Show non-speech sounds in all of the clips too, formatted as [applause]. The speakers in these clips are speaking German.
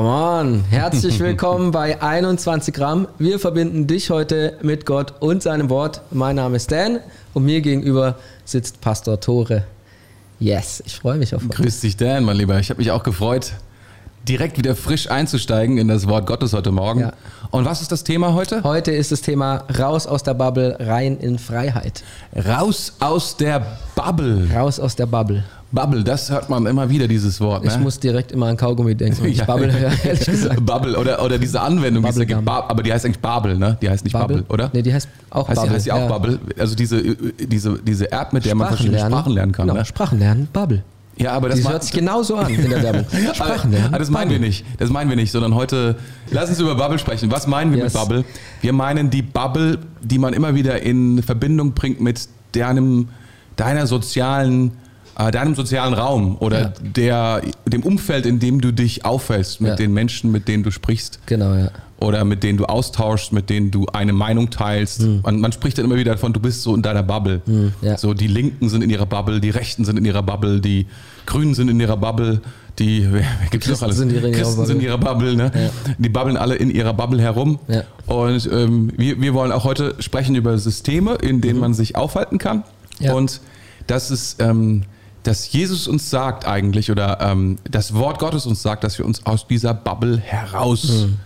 Come on. Herzlich [laughs] willkommen bei 21 Gramm. Wir verbinden dich heute mit Gott und seinem Wort. Mein Name ist Dan und mir gegenüber sitzt Pastor Tore. Yes, ich freue mich auf heute. Grüß dich, Dan, mein Lieber. Ich habe mich auch gefreut, direkt wieder frisch einzusteigen in das Wort Gottes heute Morgen. Ja. Und was ist das Thema heute? Heute ist das Thema raus aus der Bubble, rein in Freiheit. Raus aus der Bubble. Raus aus der Bubble. Bubble, das hört man immer wieder, dieses Wort. Ne? Ich muss direkt immer an Kaugummi denken. [laughs] ja. Bubble, [laughs] ehrlich gesagt. Bubble oder, oder diese Anwendung, die gibt, aber die heißt eigentlich Babel, ne? Die heißt nicht Bubble, Bubble oder? Nee, die heißt auch heißt, Bubble. Heißt die auch ja. Bubble? Also diese, diese, diese App, mit der man verschiedene lernen. Sprachen lernen kann. Genau, ne? Sprachen lernen, Bubble. Ja, aber das hört sich genauso an in der [laughs] Werbung. Sprachen lernen. Aber das meinen wir nicht. Das meinen wir nicht, sondern heute lass uns über Bubble sprechen. Was meinen wir yes. mit Bubble? Wir meinen die Bubble, die man immer wieder in Verbindung bringt mit deinem, deiner sozialen deinem sozialen Raum oder ja. der, dem Umfeld, in dem du dich auffällst, mit ja. den Menschen, mit denen du sprichst. Genau, ja. Oder mit denen du austauschst, mit denen du eine Meinung teilst. Mhm. Man, man, spricht dann immer wieder davon, du bist so in deiner Bubble. Mhm, ja. So die Linken sind in ihrer Bubble, die Rechten sind in ihrer Bubble, die Grünen sind in ihrer Bubble, die [laughs] gibt es noch alles? Sind in Christen sind in ihrer Bubble, ne? Die bubbeln alle in ihrer Bubble herum. Und ähm, wir, wir wollen auch heute sprechen über Systeme, in denen mhm. man sich aufhalten kann. Und das ist ähm, dass Jesus uns sagt eigentlich oder ähm, das Wort Gottes uns sagt, dass wir uns aus dieser Bubble heraus mhm.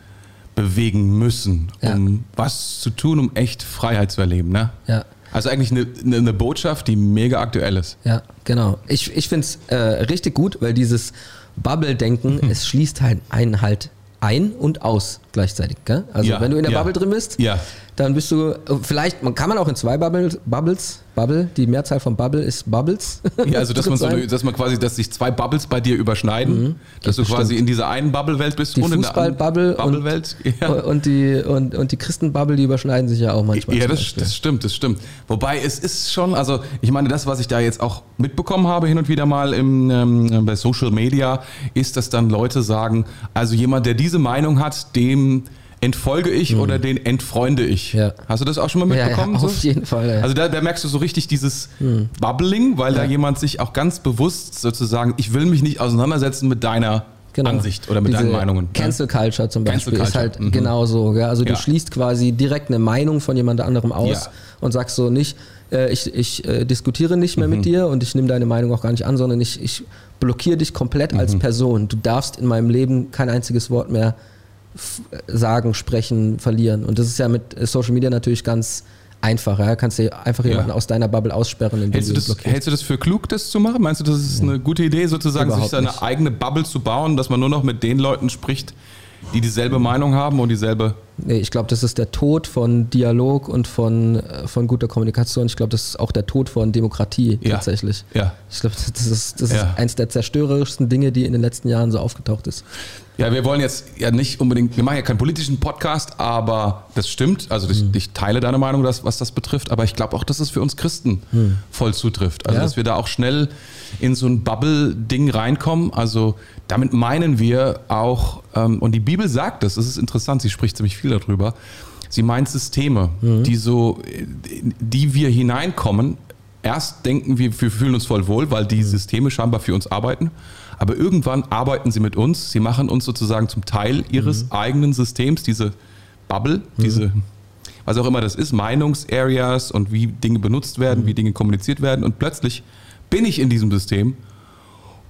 bewegen müssen, um ja. was zu tun, um echt Freiheit zu erleben. Ne? Ja. Also eigentlich eine, eine, Botschaft, die mega aktuell ist. Ja, genau. Ich, ich finde es äh, richtig gut, weil dieses Bubble-Denken, mhm. es schließt halt einen halt ein und aus gleichzeitig. Gell? Also ja, wenn du in der ja. Bubble drin bist, ja. dann bist du, vielleicht, man kann man auch in zwei Bubbles, Bubbles Bubble, die Mehrzahl von Bubble ist Bubbles. [laughs] Ja, also dass man, so eine, dass man quasi, dass sich zwei Bubbles bei dir überschneiden, mhm, dass du bestimmt. quasi in dieser einen Bubble-Welt bist die und Fußball-Bubble Bubble und, [laughs] ja. und die und, und die Christen-Bubble, die überschneiden sich ja auch manchmal. Ja, das, das stimmt, das stimmt. Wobei es ist schon, also ich meine, das, was ich da jetzt auch mitbekommen habe hin und wieder mal im, ähm, bei Social Media, ist, dass dann Leute sagen, also jemand, der diese Meinung hat, dem entfolge ich mhm. oder den entfreunde ich. Ja. Hast du das auch schon mal mitbekommen? Ja, ja auf so? jeden Fall. Also da, da, merkst du so richtig dieses mhm. Bubbling, weil da jemand sich auch ganz bewusst sozusagen, ich will mich nicht auseinandersetzen mit deiner Genau. Ansicht oder mit Diese deinen Meinungen. Cancel Culture zum Beispiel Culture. ist halt mhm. genauso. Ja? Also du schließt quasi direkt eine Meinung von jemand anderem aus und sagst so nicht, äh, ich, ich äh, diskutiere nicht mehr mhm. mit dir und ich nehme deine Meinung auch gar nicht an, sondern ich, ich blockiere dich komplett mhm. als Person. Du darfst in meinem Leben kein einziges Wort mehr sagen, sprechen, verlieren. Und das ist ja mit Social Media natürlich ganz einfach. Ja? Kannst du einfach jemanden ja. aus deiner Bubble aussperren. Hältst du, das, hältst du das für klug, das zu machen? Meinst du, das ist eine gute Idee, sozusagen, Überhaupt sich seine nicht. eigene Bubble zu bauen, dass man nur noch mit den Leuten spricht, die dieselbe Meinung haben und dieselbe. Nee, ich glaube, das ist der Tod von Dialog und von, äh, von guter Kommunikation. Ich glaube, das ist auch der Tod von Demokratie ja. tatsächlich. Ja. Ich glaube, das ist, das ja. ist eins der zerstörerischsten Dinge, die in den letzten Jahren so aufgetaucht ist. Ja, wir wollen jetzt ja nicht unbedingt, wir machen ja keinen politischen Podcast, aber das stimmt. Also ich, hm. ich teile deine Meinung, dass, was das betrifft, aber ich glaube auch, dass es für uns Christen hm. voll zutrifft. Also ja. dass wir da auch schnell in so ein Bubble-Ding reinkommen. Also damit meinen wir auch, ähm, und die Bibel sagt das, das ist interessant, sie spricht ziemlich viel darüber. Sie meint Systeme, mhm. die so, die wir hineinkommen. Erst denken wir, wir fühlen uns voll wohl, weil die hm. Systeme scheinbar für uns arbeiten. Aber irgendwann arbeiten sie mit uns. Sie machen uns sozusagen zum Teil ihres mhm. eigenen Systems, diese Bubble, mhm. diese, was auch immer das ist, Meinungsareas und wie Dinge benutzt werden, mhm. wie Dinge kommuniziert werden. Und plötzlich bin ich in diesem System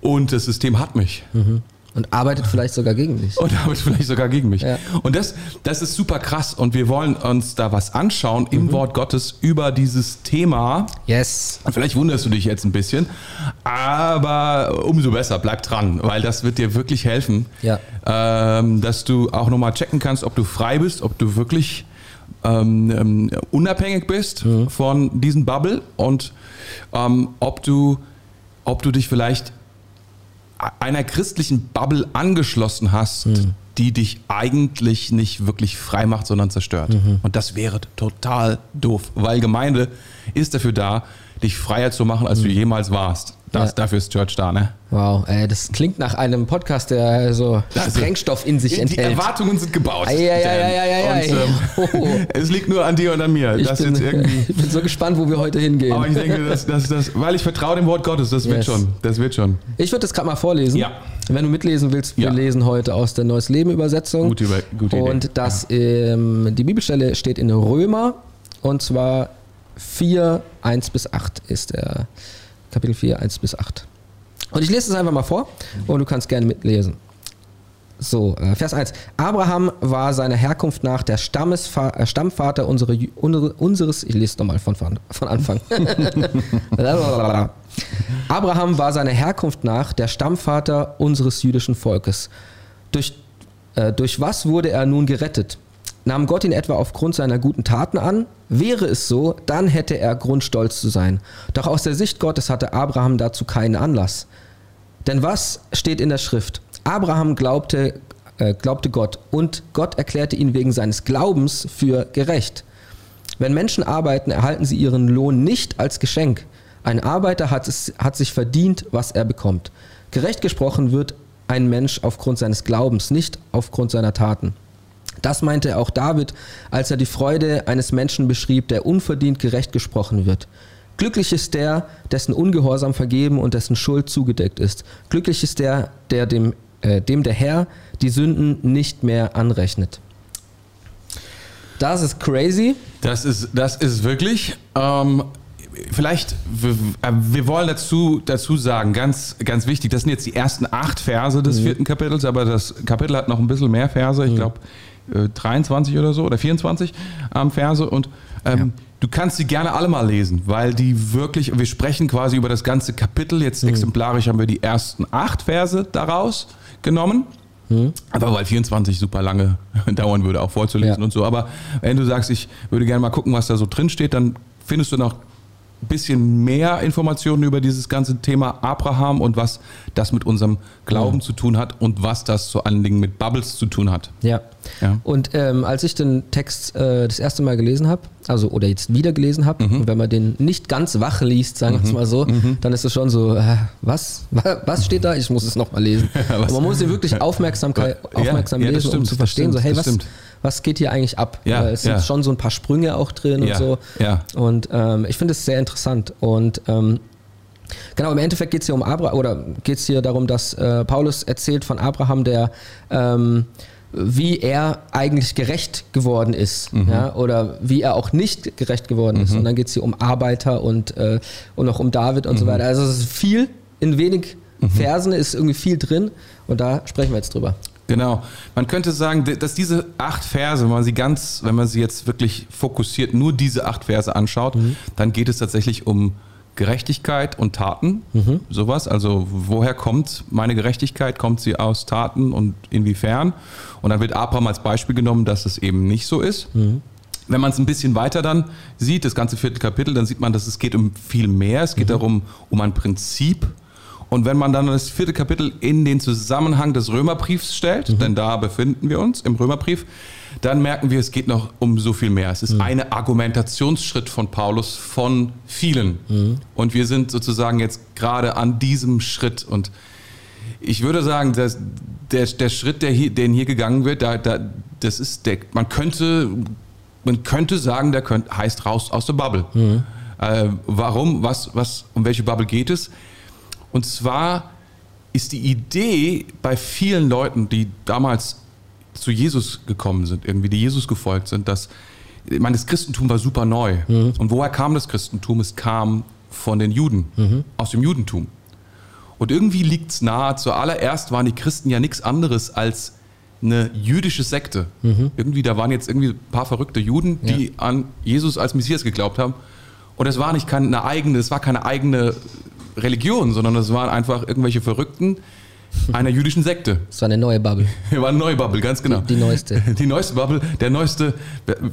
und das System hat mich. Und arbeitet vielleicht sogar gegen dich. Und arbeitet vielleicht sogar gegen mich. Ja. Und das, das ist super krass. Und wir wollen uns da was anschauen im mhm. Wort Gottes über dieses Thema. Yes. Und vielleicht wunderst du dich jetzt ein bisschen, aber umso besser, bleib dran, weil das wird dir wirklich helfen, ja. ähm, dass du auch nochmal checken kannst, ob du frei bist, ob du wirklich ähm, ähm unabhängig bist mhm. von diesem Bubble und ähm, ob du ob du dich vielleicht einer christlichen Bubble angeschlossen hast, mhm. die dich eigentlich nicht wirklich frei macht, sondern zerstört. Mhm. Und das wäre total doof, weil Gemeinde ist dafür da, dich freier zu machen, als mhm. du jemals warst. Das, ja. Dafür ist Church da, ne? Wow, ey, das klingt nach einem Podcast, der so Sprengstoff in sich die enthält. Die Erwartungen sind gebaut. Ja. Und, ähm, [laughs] es liegt nur an dir und an mir. Ich bin, [laughs] ich bin, so gespannt, wo wir heute hingehen. Aber ich denke, das, das, das, weil ich vertraue dem Wort Gottes, das wird yes. schon. Das wird schon. Ich würde das gerade mal vorlesen. Ja. Wenn du mitlesen willst, wir ja. lesen heute aus der Neues Leben Übersetzung. Gute, gute Idee. Und das, ähm, die Bibelstelle steht in Römer und zwar 4, 1 bis 8 ist der Kapitel 4, 1 bis 8. Und ich lese es einfach mal vor und du kannst gerne mitlesen. So, äh, Vers 1. Abraham war seiner Herkunft nach der Stammesva äh, Stammvater unsere, unseres, ich lese es nochmal von, von Anfang. [laughs] Abraham war seiner Herkunft nach der Stammvater unseres jüdischen Volkes. Durch, äh, durch was wurde er nun gerettet? Nahm Gott ihn etwa aufgrund seiner guten Taten an? Wäre es so, dann hätte er Grund stolz zu sein. Doch aus der Sicht Gottes hatte Abraham dazu keinen Anlass. Denn was steht in der Schrift? Abraham glaubte, äh, glaubte Gott und Gott erklärte ihn wegen seines Glaubens für gerecht. Wenn Menschen arbeiten, erhalten sie ihren Lohn nicht als Geschenk. Ein Arbeiter hat, es, hat sich verdient, was er bekommt. Gerecht gesprochen wird ein Mensch aufgrund seines Glaubens, nicht aufgrund seiner Taten. Das meinte auch David, als er die Freude eines Menschen beschrieb, der unverdient gerecht gesprochen wird. Glücklich ist der, dessen Ungehorsam vergeben und dessen Schuld zugedeckt ist. Glücklich ist der, der dem, äh, dem der Herr die Sünden nicht mehr anrechnet. Das ist crazy. Das ist, das ist wirklich. Ähm, vielleicht, wir, äh, wir, wollen dazu, dazu sagen, ganz, ganz wichtig, das sind jetzt die ersten acht Verse des mhm. vierten Kapitels, aber das Kapitel hat noch ein bisschen mehr Verse, ich mhm. glaube 23 oder so oder 24 ähm, Verse und ähm, ja. Du kannst sie gerne alle mal lesen, weil die wirklich, wir sprechen quasi über das ganze Kapitel. Jetzt mhm. exemplarisch haben wir die ersten acht Verse daraus genommen. Mhm. Aber weil 24 super lange [laughs] dauern würde, auch vorzulesen ja. und so. Aber wenn du sagst, ich würde gerne mal gucken, was da so drin steht, dann findest du noch bisschen mehr Informationen über dieses ganze Thema Abraham und was das mit unserem Glauben mhm. zu tun hat und was das vor allen Dingen mit Bubbles zu tun hat. Ja. ja. Und ähm, als ich den Text äh, das erste Mal gelesen habe, also oder jetzt wieder gelesen habe, mhm. wenn man den nicht ganz wach liest, sagen wir es mhm. mal so, mhm. dann ist es schon so, äh, was? [laughs] Was steht da? Ich muss es nochmal lesen. [laughs] man muss ihn wirklich Aufmerksamkeit, [laughs] aufmerksam ja, lesen, um zu verstehen, stimmt, so, hey, was, stimmt was geht hier eigentlich ab? Ja, es sind schon so ein paar Sprünge auch drin ja, und so. Ja. Und ähm, ich finde es sehr interessant. Und ähm, Genau, im Endeffekt geht es hier um Abraham, oder geht es hier darum, dass äh, Paulus erzählt von Abraham, der ähm, wie er eigentlich gerecht geworden ist, mhm. ja, oder wie er auch nicht gerecht geworden mhm. ist. Und dann geht es hier um Arbeiter und, äh, und auch um David und mhm. so weiter. Also es ist viel, in wenig mhm. Versen ist irgendwie viel drin und da sprechen wir jetzt drüber. Genau. Man könnte sagen, dass diese acht Verse, wenn man sie ganz, wenn man sie jetzt wirklich fokussiert, nur diese acht Verse anschaut, mhm. dann geht es tatsächlich um Gerechtigkeit und Taten, mhm. sowas. Also woher kommt meine Gerechtigkeit? Kommt sie aus Taten und inwiefern? Und dann wird Abraham als Beispiel genommen, dass es eben nicht so ist. Mhm. Wenn man es ein bisschen weiter dann sieht, das ganze vierte Kapitel, dann sieht man, dass es geht um viel mehr. Es geht mhm. darum, um ein Prinzip, und wenn man dann das vierte Kapitel in den Zusammenhang des Römerbriefs stellt, mhm. denn da befinden wir uns im Römerbrief, dann merken wir, es geht noch um so viel mehr. Es ist mhm. ein Argumentationsschritt von Paulus von vielen. Mhm. Und wir sind sozusagen jetzt gerade an diesem Schritt. Und ich würde sagen, dass der, der Schritt, der hier, den hier gegangen wird, da, da, das ist der, man könnte, man könnte sagen, der könnt, heißt raus aus der Bubble. Mhm. Äh, warum? Was, was, um welche Bubble geht es? Und zwar ist die Idee bei vielen Leuten, die damals zu Jesus gekommen sind, irgendwie, die Jesus gefolgt sind, dass, ich meine, das Christentum war super neu. Mhm. Und woher kam das Christentum? Es kam von den Juden, mhm. aus dem Judentum. Und irgendwie liegt es nahe, zuallererst waren die Christen ja nichts anderes als eine jüdische Sekte. Mhm. Irgendwie, da waren jetzt irgendwie ein paar verrückte Juden, die ja. an Jesus als Messias geglaubt haben. Und es war nicht keine eigene, es war keine eigene Religion, sondern es waren einfach irgendwelche Verrückten einer jüdischen Sekte. Es war eine neue Bubble. [laughs] war eine neue Bubble, ganz genau. Die, die, neueste. [laughs] Die neueste Bubble, der neueste,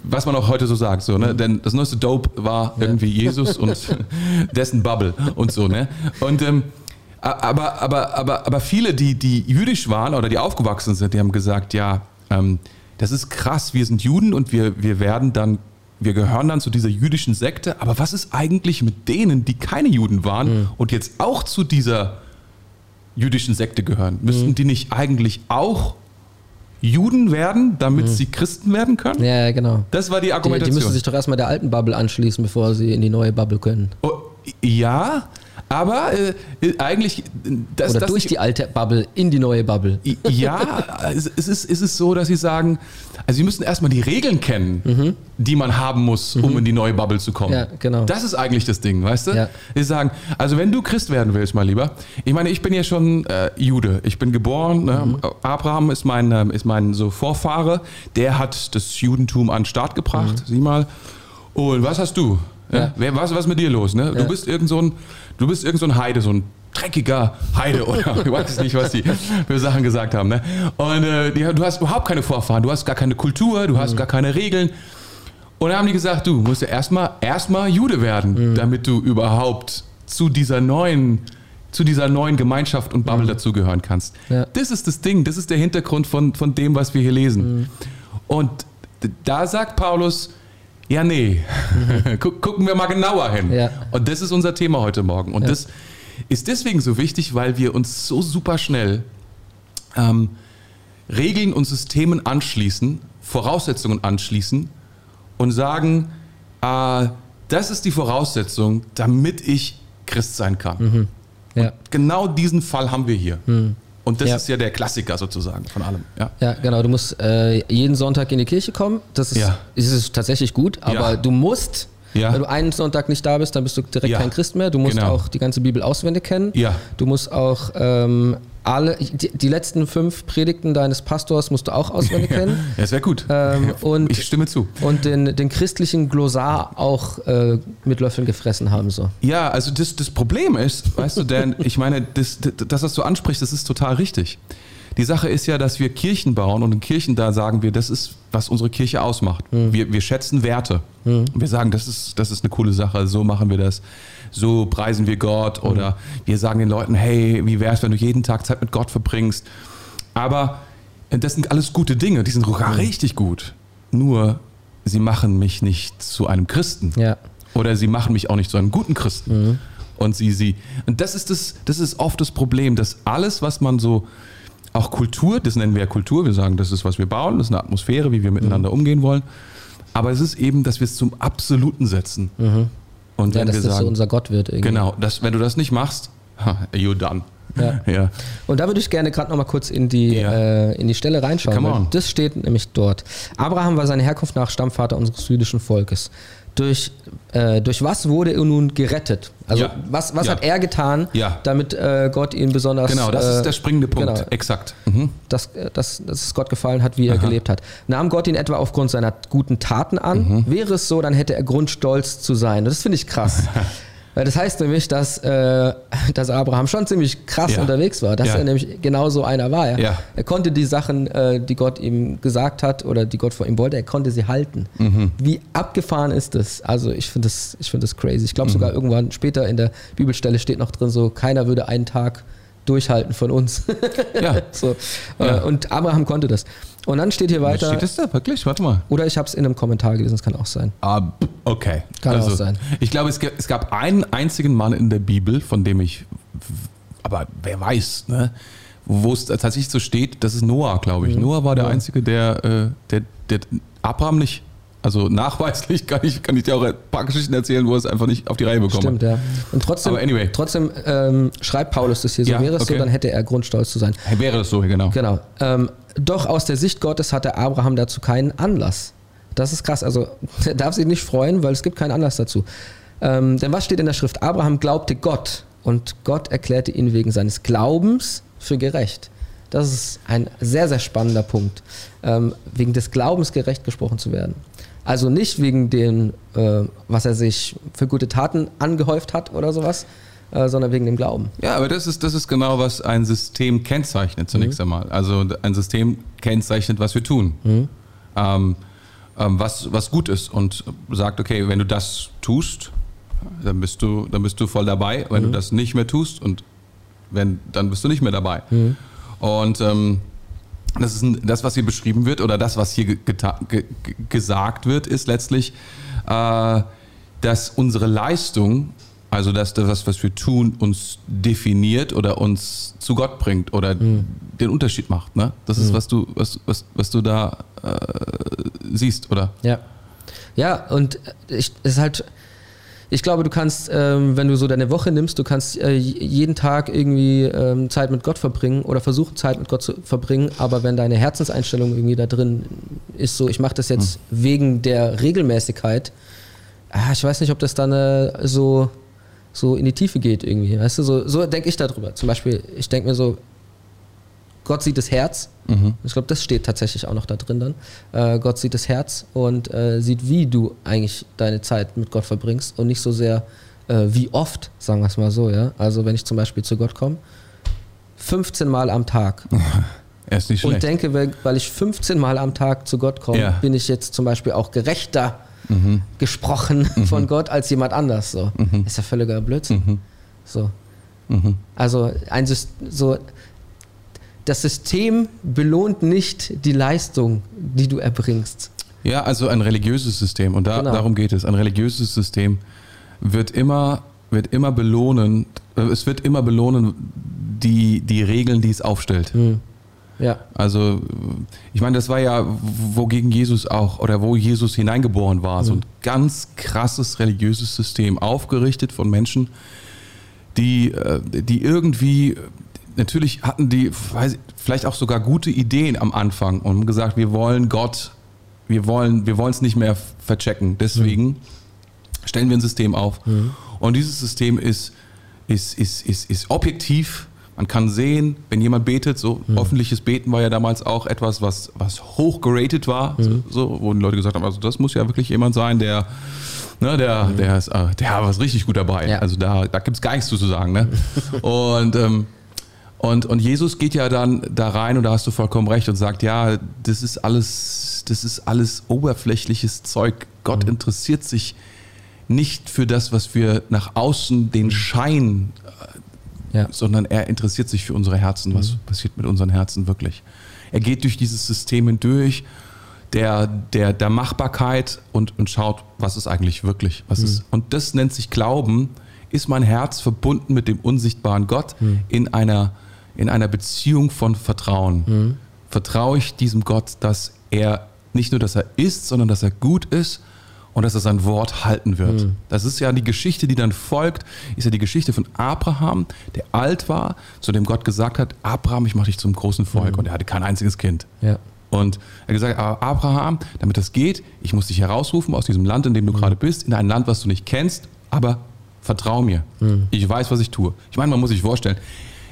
was man auch heute so sagt, so, ne? Mhm. Denn das neueste Dope war ja. irgendwie [laughs] Jesus und dessen Bubble und so, ne? Und ähm, aber, aber, aber, aber viele, die, die jüdisch waren oder die aufgewachsen sind, die haben gesagt, ja, ähm, das ist krass, wir sind Juden und wir, wir werden dann wir gehören dann zu dieser jüdischen Sekte, aber was ist eigentlich mit denen, die keine Juden waren mhm. und jetzt auch zu dieser jüdischen Sekte gehören? Müssten mhm. die nicht eigentlich auch Juden werden, damit mhm. sie Christen werden können? Ja, genau. Das war die Argumentation. Die, die müssen sich doch erstmal der alten Bubble anschließen, bevor sie in die neue Bubble können. Oh, ja, Aber äh, eigentlich. Das, Oder das durch die alte Bubble in die neue Bubble. Ja, [laughs] es, ist, es ist so, dass sie sagen, also sie müssen erstmal die Regeln kennen, mhm. die man haben muss, um mhm. in die neue Bubble zu kommen. Ja, genau. Das ist eigentlich das Ding, weißt du? Ja. Sie sagen, also wenn du Christ werden willst, mal lieber, ich meine, ich bin ja schon äh, Jude. Ich bin geboren, ne? mhm. Abraham ist mein, äh, ist mein so Vorfahre, der hat das Judentum an den Start gebracht, mhm. sieh mal. Und was hast du? Ja. Wer, was, was ist mit dir los? Ne? Du bist irgend so ein du bist irgend so ein Heide, so ein dreckiger Heide [laughs] oder ich weiß nicht, was die für Sachen gesagt haben. Ne? Und äh, die, du hast überhaupt keine Vorfahren, du hast gar keine Kultur, du hast mhm. gar keine Regeln. Und dann haben die gesagt, du musst ja erstmal erstmal Jude werden, mhm. damit du überhaupt zu dieser neuen zu dieser neuen Gemeinschaft und Bubble mhm. dazugehören kannst. Ja. Das ist das Ding, das ist der Hintergrund von, von dem, was wir hier lesen. Mhm. Und da sagt Paulus, ja, nee. [laughs] Gucken wir mal genauer hin. Ja. Und das ist unser Thema heute Morgen. Und ja. das ist deswegen so wichtig, weil wir uns so super schnell ähm, Regeln und Systemen anschließen, Voraussetzungen anschließen und sagen, äh, das ist die Voraussetzung, damit ich Christ sein kann. Mhm. Ja. genau diesen Fall haben wir hier. Mhm. Und das ja. ist ja der Klassiker sozusagen von allem. Ja, ja genau. Du musst äh, jeden Sonntag in die Kirche kommen. Das ist, ja. ist tatsächlich gut, aber du musst ja. Wenn du einen Sonntag nicht da bist, dann bist du direkt kein Christ mehr. Du musst genau. auch die ganze Bibel auswendig kennen. Ja. Du musst auch ähm, alle, die, die, letzten fünf Predigten deines Pastors musst du auch auswendig kennen. ja, sehr gut. Ähm, und, ich stimme zu. Und den, den christlichen Glossar auch äh, mit Löffeln gefressen haben. So. Ja, also das, das Problem ist, weißt du, Dan, ich meine, das, das, was du ansprichst, das ist total richtig. Die Sache ist ja, dass wir Kirchen bauen und in Kirchen da sagen wir, das ist, was unsere Kirche ausmacht. Mhm. Wir, wir schätzen Werte. Mhm. Wir sagen, das ist, das ist eine coole Sache, so machen wir das. So preisen wir Gott oder mhm. wir sagen den Leuten, hey, wie wäre es, wenn du jeden Tag Zeit mit Gott verbringst? Aber das sind alles gute Dinge, die sind sogar richtig gut. Nur, sie machen mich nicht zu einem Christen. Ja. Oder sie machen mich auch nicht zu einem guten Christen. Mhm. Und sie, sie, und das ist das, das ist oft das Problem, dass alles, was man so auch Kultur, das nennen wir ja Kultur, wir sagen, das ist, was wir bauen, das ist eine Atmosphäre, wie wir miteinander mhm. umgehen wollen. Aber es ist eben, dass wir es zum Absoluten setzen. Mhm. Und ja, dass wir das so unser Gott wird. Irgendwie. Genau, das, wenn du das nicht machst, [laughs] you done. Ja. ja. Und da würde ich gerne gerade noch mal kurz in die, ja. äh, in die Stelle reinschauen. Das steht nämlich dort. Abraham war seine Herkunft nach Stammvater unseres jüdischen Volkes durch, äh, durch was wurde er nun gerettet? Also ja. was, was hat er getan, damit äh, Gott ihn besonders... Genau, das äh, ist der springende Punkt, genau, exakt. Mhm. Dass, äh, dass, dass es Gott gefallen hat, wie er Aha. gelebt hat. Nahm Gott ihn etwa aufgrund seiner guten Taten an? Mhm. Wäre es so, dann hätte er Grund, stolz zu sein. Das finde ich krass. [laughs] Weil das heißt nämlich, dass, äh, [laughs] dass Abraham schon ziemlich krass ja. unterwegs war, dass ja. er nämlich genauso einer war. Ja. Er konnte die Sachen, äh, die Gott ihm gesagt hat oder die Gott vor ihm wollte, er konnte sie halten. Mhm. Wie abgefahren ist das? Also ich finde das, find das crazy. Ich glaube mhm. sogar irgendwann später in der Bibelstelle steht noch drin, so keiner würde einen Tag durchhalten von uns. ja. [laughs] so. Äh, und Abraham konnte das. Und dann steht hier weiter. Steht das da wirklich? Warte mal. Oder ich habe es in einem Kommentar gelesen, das kann auch sein. Ah, okay. Kann also, auch sein. Ich glaube, es, es gab einen einzigen Mann in der Bibel, von dem ich, aber wer weiß, ne? wo es tatsächlich so steht, das ist Noah, glaube ich. Mhm. Noah war der ja. Einzige, der, äh, der, der Abraham nicht also nachweislich kann ich, kann ich dir auch ein paar Geschichten erzählen, wo es einfach nicht auf die Reihe bekommen Stimmt, ja. Und trotzdem, anyway. trotzdem ähm, schreibt Paulus das hier so. Ja, wäre es okay. so, dann hätte er Grund, stolz zu sein. Wäre es so, genau. Genau. Ähm, doch aus der Sicht Gottes hatte Abraham dazu keinen Anlass. Das ist krass. Also [laughs] er darf sich nicht freuen, weil es gibt keinen Anlass dazu. Ähm, denn was steht in der Schrift? Abraham glaubte Gott und Gott erklärte ihn wegen seines Glaubens für gerecht. Das ist ein sehr, sehr spannender Punkt, ähm, wegen des Glaubens gerecht gesprochen zu werden. Also nicht wegen dem, äh, was er sich für gute Taten angehäuft hat oder sowas, äh, sondern wegen dem Glauben. Ja, aber das ist, das ist genau, was ein System kennzeichnet zunächst mhm. einmal. Also ein System kennzeichnet, was wir tun. Mhm. Ähm, ähm, was, was gut ist und sagt, okay, wenn du das tust, dann bist du, dann bist du voll dabei. Wenn mhm. du das nicht mehr tust und wenn, dann bist du nicht mehr dabei. Mhm. Und ähm, das ist ein, das, was hier beschrieben wird oder das, was hier gesagt wird, ist letztlich, äh, dass unsere Leistung, also dass das, was wir tun, uns definiert oder uns zu Gott bringt oder mhm. den Unterschied macht. Ne? Das ist, mhm. was du, was, was, was du da äh, siehst, oder? Ja. Ja, und ich, es ist halt ich glaube, du kannst, ähm, wenn du so deine Woche nimmst, du kannst äh, jeden Tag irgendwie ähm, Zeit mit Gott verbringen oder versuchen, Zeit mit Gott zu verbringen, aber wenn deine Herzenseinstellung irgendwie da drin ist, so, ich mache das jetzt mhm. wegen der Regelmäßigkeit, ah, ich weiß nicht, ob das dann äh, so, so in die Tiefe geht irgendwie, weißt du, so, so denke ich darüber. Zum Beispiel, ich denke mir so, Gott sieht das Herz. Mhm. Ich glaube, das steht tatsächlich auch noch da drin dann. Äh, Gott sieht das Herz und äh, sieht, wie du eigentlich deine Zeit mit Gott verbringst und nicht so sehr, äh, wie oft, sagen wir es mal so. Ja? Also wenn ich zum Beispiel zu Gott komme, 15 Mal am Tag. [laughs] Er ist nicht schlecht. Und denke, weil ich 15 Mal am Tag zu Gott komme, ja. bin ich jetzt zum Beispiel auch gerechter mhm. gesprochen [laughs] mhm. von Gott als jemand anders. So. Mhm. Ist ja völliger Blödsinn. Mhm. So. Mhm. Also ein so das System belohnt nicht die Leistung, die du erbringst. Ja, also ein religiöses System und da, genau. darum geht es. Ein religiöses System wird immer, wird immer belohnen, äh, es wird immer belohnen die, die Regeln, die es aufstellt. Hm. Ja. Also, ich meine, das war ja, wogegen Jesus auch, oder wo Jesus hineingeboren war, hm. so ein ganz krasses religiöses System, aufgerichtet von Menschen, die, äh, die irgendwie natürlich hatten die vielleicht auch sogar gute Ideen am Anfang und haben gesagt, wir wollen Gott, wir wollen wir es nicht mehr verchecken. Deswegen mhm. stellen wir ein System auf. Mhm. Und dieses System ist, ist, ist, ist, ist objektiv. Man kann sehen, wenn jemand betet, so mhm. öffentliches Beten war ja damals auch etwas, was, was hoch geratet war, mhm. so, wo die Leute gesagt haben, also das muss ja wirklich jemand sein, der, ne, der, mhm. der, ist, äh, der was richtig gut dabei. Ja. Also da, da gibt es gar nichts zu sagen. Ne? [laughs] Und ähm, und, und Jesus geht ja dann da rein und da hast du vollkommen recht und sagt, ja, das ist alles, das ist alles oberflächliches Zeug. Gott mhm. interessiert sich nicht für das, was wir nach außen den mhm. Schein, äh, ja. sondern er interessiert sich für unsere Herzen. Was mhm. passiert mit unseren Herzen wirklich? Er geht durch dieses System hindurch der, der, der Machbarkeit und, und schaut, was ist eigentlich wirklich. Was mhm. ist, und das nennt sich Glauben. Ist mein Herz verbunden mit dem unsichtbaren Gott mhm. in einer in einer Beziehung von Vertrauen. Mhm. Vertraue ich diesem Gott, dass er nicht nur, dass er ist, sondern dass er gut ist und dass er sein Wort halten wird. Mhm. Das ist ja die Geschichte, die dann folgt, ist ja die Geschichte von Abraham, der alt war, zu dem Gott gesagt hat, Abraham, ich mache dich zum großen Volk mhm. und er hatte kein einziges Kind. Ja. Und er hat gesagt, Abraham, damit das geht, ich muss dich herausrufen aus diesem Land, in dem du mhm. gerade bist, in ein Land, was du nicht kennst, aber vertrau mir. Mhm. Ich weiß, was ich tue. Ich meine, man muss sich vorstellen,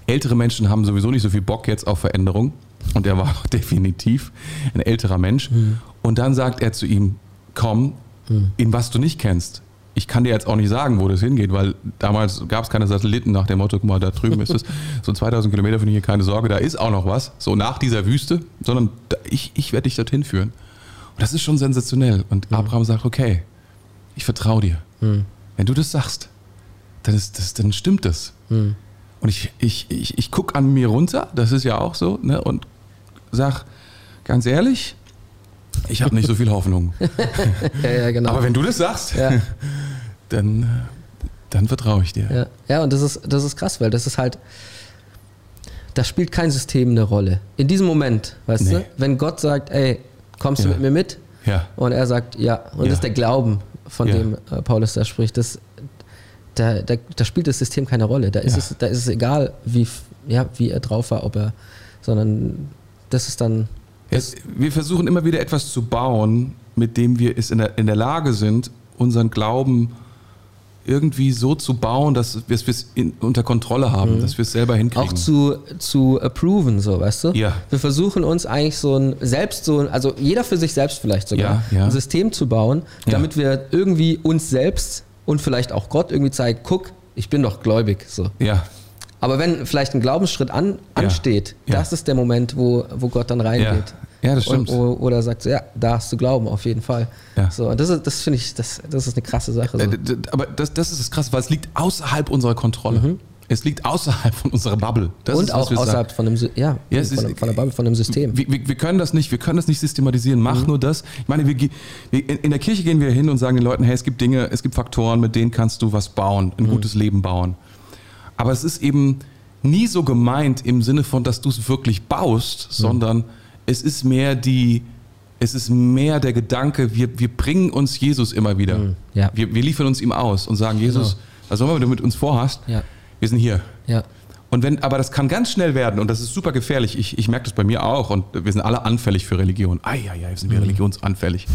ältere Menschen haben sowieso nicht so viel Bock jetzt auf Veränderung. Und er war [laughs] definitiv ein älterer Mensch. Mhm. Und dann sagt er zu ihm, komm, mhm. in was du nicht kennst. Ich kann dir jetzt auch nicht sagen, wo das hingeht, weil damals gab es keine Satelliten nach dem Motto, guck mal, da drüben ist es [laughs] so 2000 Kilometer von hier, keine Sorge, da ist auch noch was, so nach dieser Wüste, sondern ich, ich werde dich dorthin führen. Und das ist schon sensationell. Und mhm. Abraham sagt, okay, ich vertraue dir. Mhm. Wenn du das sagst, dann, ist das, dann stimmt das. Und ich, ich, ich, ich gucke an mir runter, das ist ja auch so, ne, und sag ganz ehrlich, ich habe nicht so viel Hoffnung. [laughs] ja, ja, genau. Aber wenn du das sagst, ja. [laughs] dann, dann vertraue ich dir. Ja, ja und das ist, das ist krass, weil das ist halt, da spielt kein System eine Rolle. In diesem Moment, weißt nee. du, wenn Gott sagt, ey, kommst du mit mir mit? Ja. Und er sagt, ja. Und das ist der Glauben, von dem äh, Paulus da spricht. Das, da, da, da, spielt das System keine Rolle. Da ist, ja. es, da ist es egal, wie, ja, wie er drauf war, ob er, sondern das ist dann. Das wir versuchen immer wieder etwas zu bauen, mit dem wir es in der, in der Lage sind, unseren Glauben irgendwie so zu bauen, dass wir es unter Kontrolle haben, mhm. dass wir es selber hinkriegen. Auch zu, zu approven, so, weißt du? Ja. Wir versuchen uns eigentlich so ein, selbst so ein, also jeder für sich selbst vielleicht sogar, ja, ja. ein System zu bauen, damit ja. wir irgendwie uns selbst und vielleicht auch Gott irgendwie zeigt, guck, ich bin doch gläubig. So. Ja. Aber wenn vielleicht ein Glaubensschritt an, ansteht, ja. das ist der Moment, wo, wo Gott dann reingeht. Ja, das stimmt. Und, oder sagt so, ja, da hast du Glauben, auf jeden Fall. Ja. So, und das, ist, das finde ich, das, das ist eine krasse Sache. So. Äh, aber das, das ist das Krasse, weil es liegt außerhalb unserer Kontrolle. Mhm. Es liegt außerhalb von unserer Bubble. Das und ist, auch außerhalb von dem, ja, ja von, ist, von, der Bubble, von dem System. Wir, wir, können das nicht, wir können das nicht systematisieren. Mach mhm. nur das. Ich meine, wir, in der Kirche gehen wir hin und sagen den Leuten, hey, es gibt Dinge, es gibt Faktoren, mit denen kannst du was bauen, ein mhm. gutes Leben bauen. Aber es ist eben nie so gemeint im Sinne von, dass du es wirklich baust, mhm. sondern es ist mehr die, es ist mehr der Gedanke, wir, wir bringen uns Jesus immer wieder. Mhm. Ja. Wir, wir liefern uns ihm aus und sagen, Jesus, genau. was auch immer du mit uns vorhast, ja. Wir sind hier. Ja. Und wenn, aber das kann ganz schnell werden und das ist super gefährlich. Ich, ich merke das bei mir auch und wir sind alle anfällig für Religion. Ah ja, ja, sind wir mhm. religionsanfällig.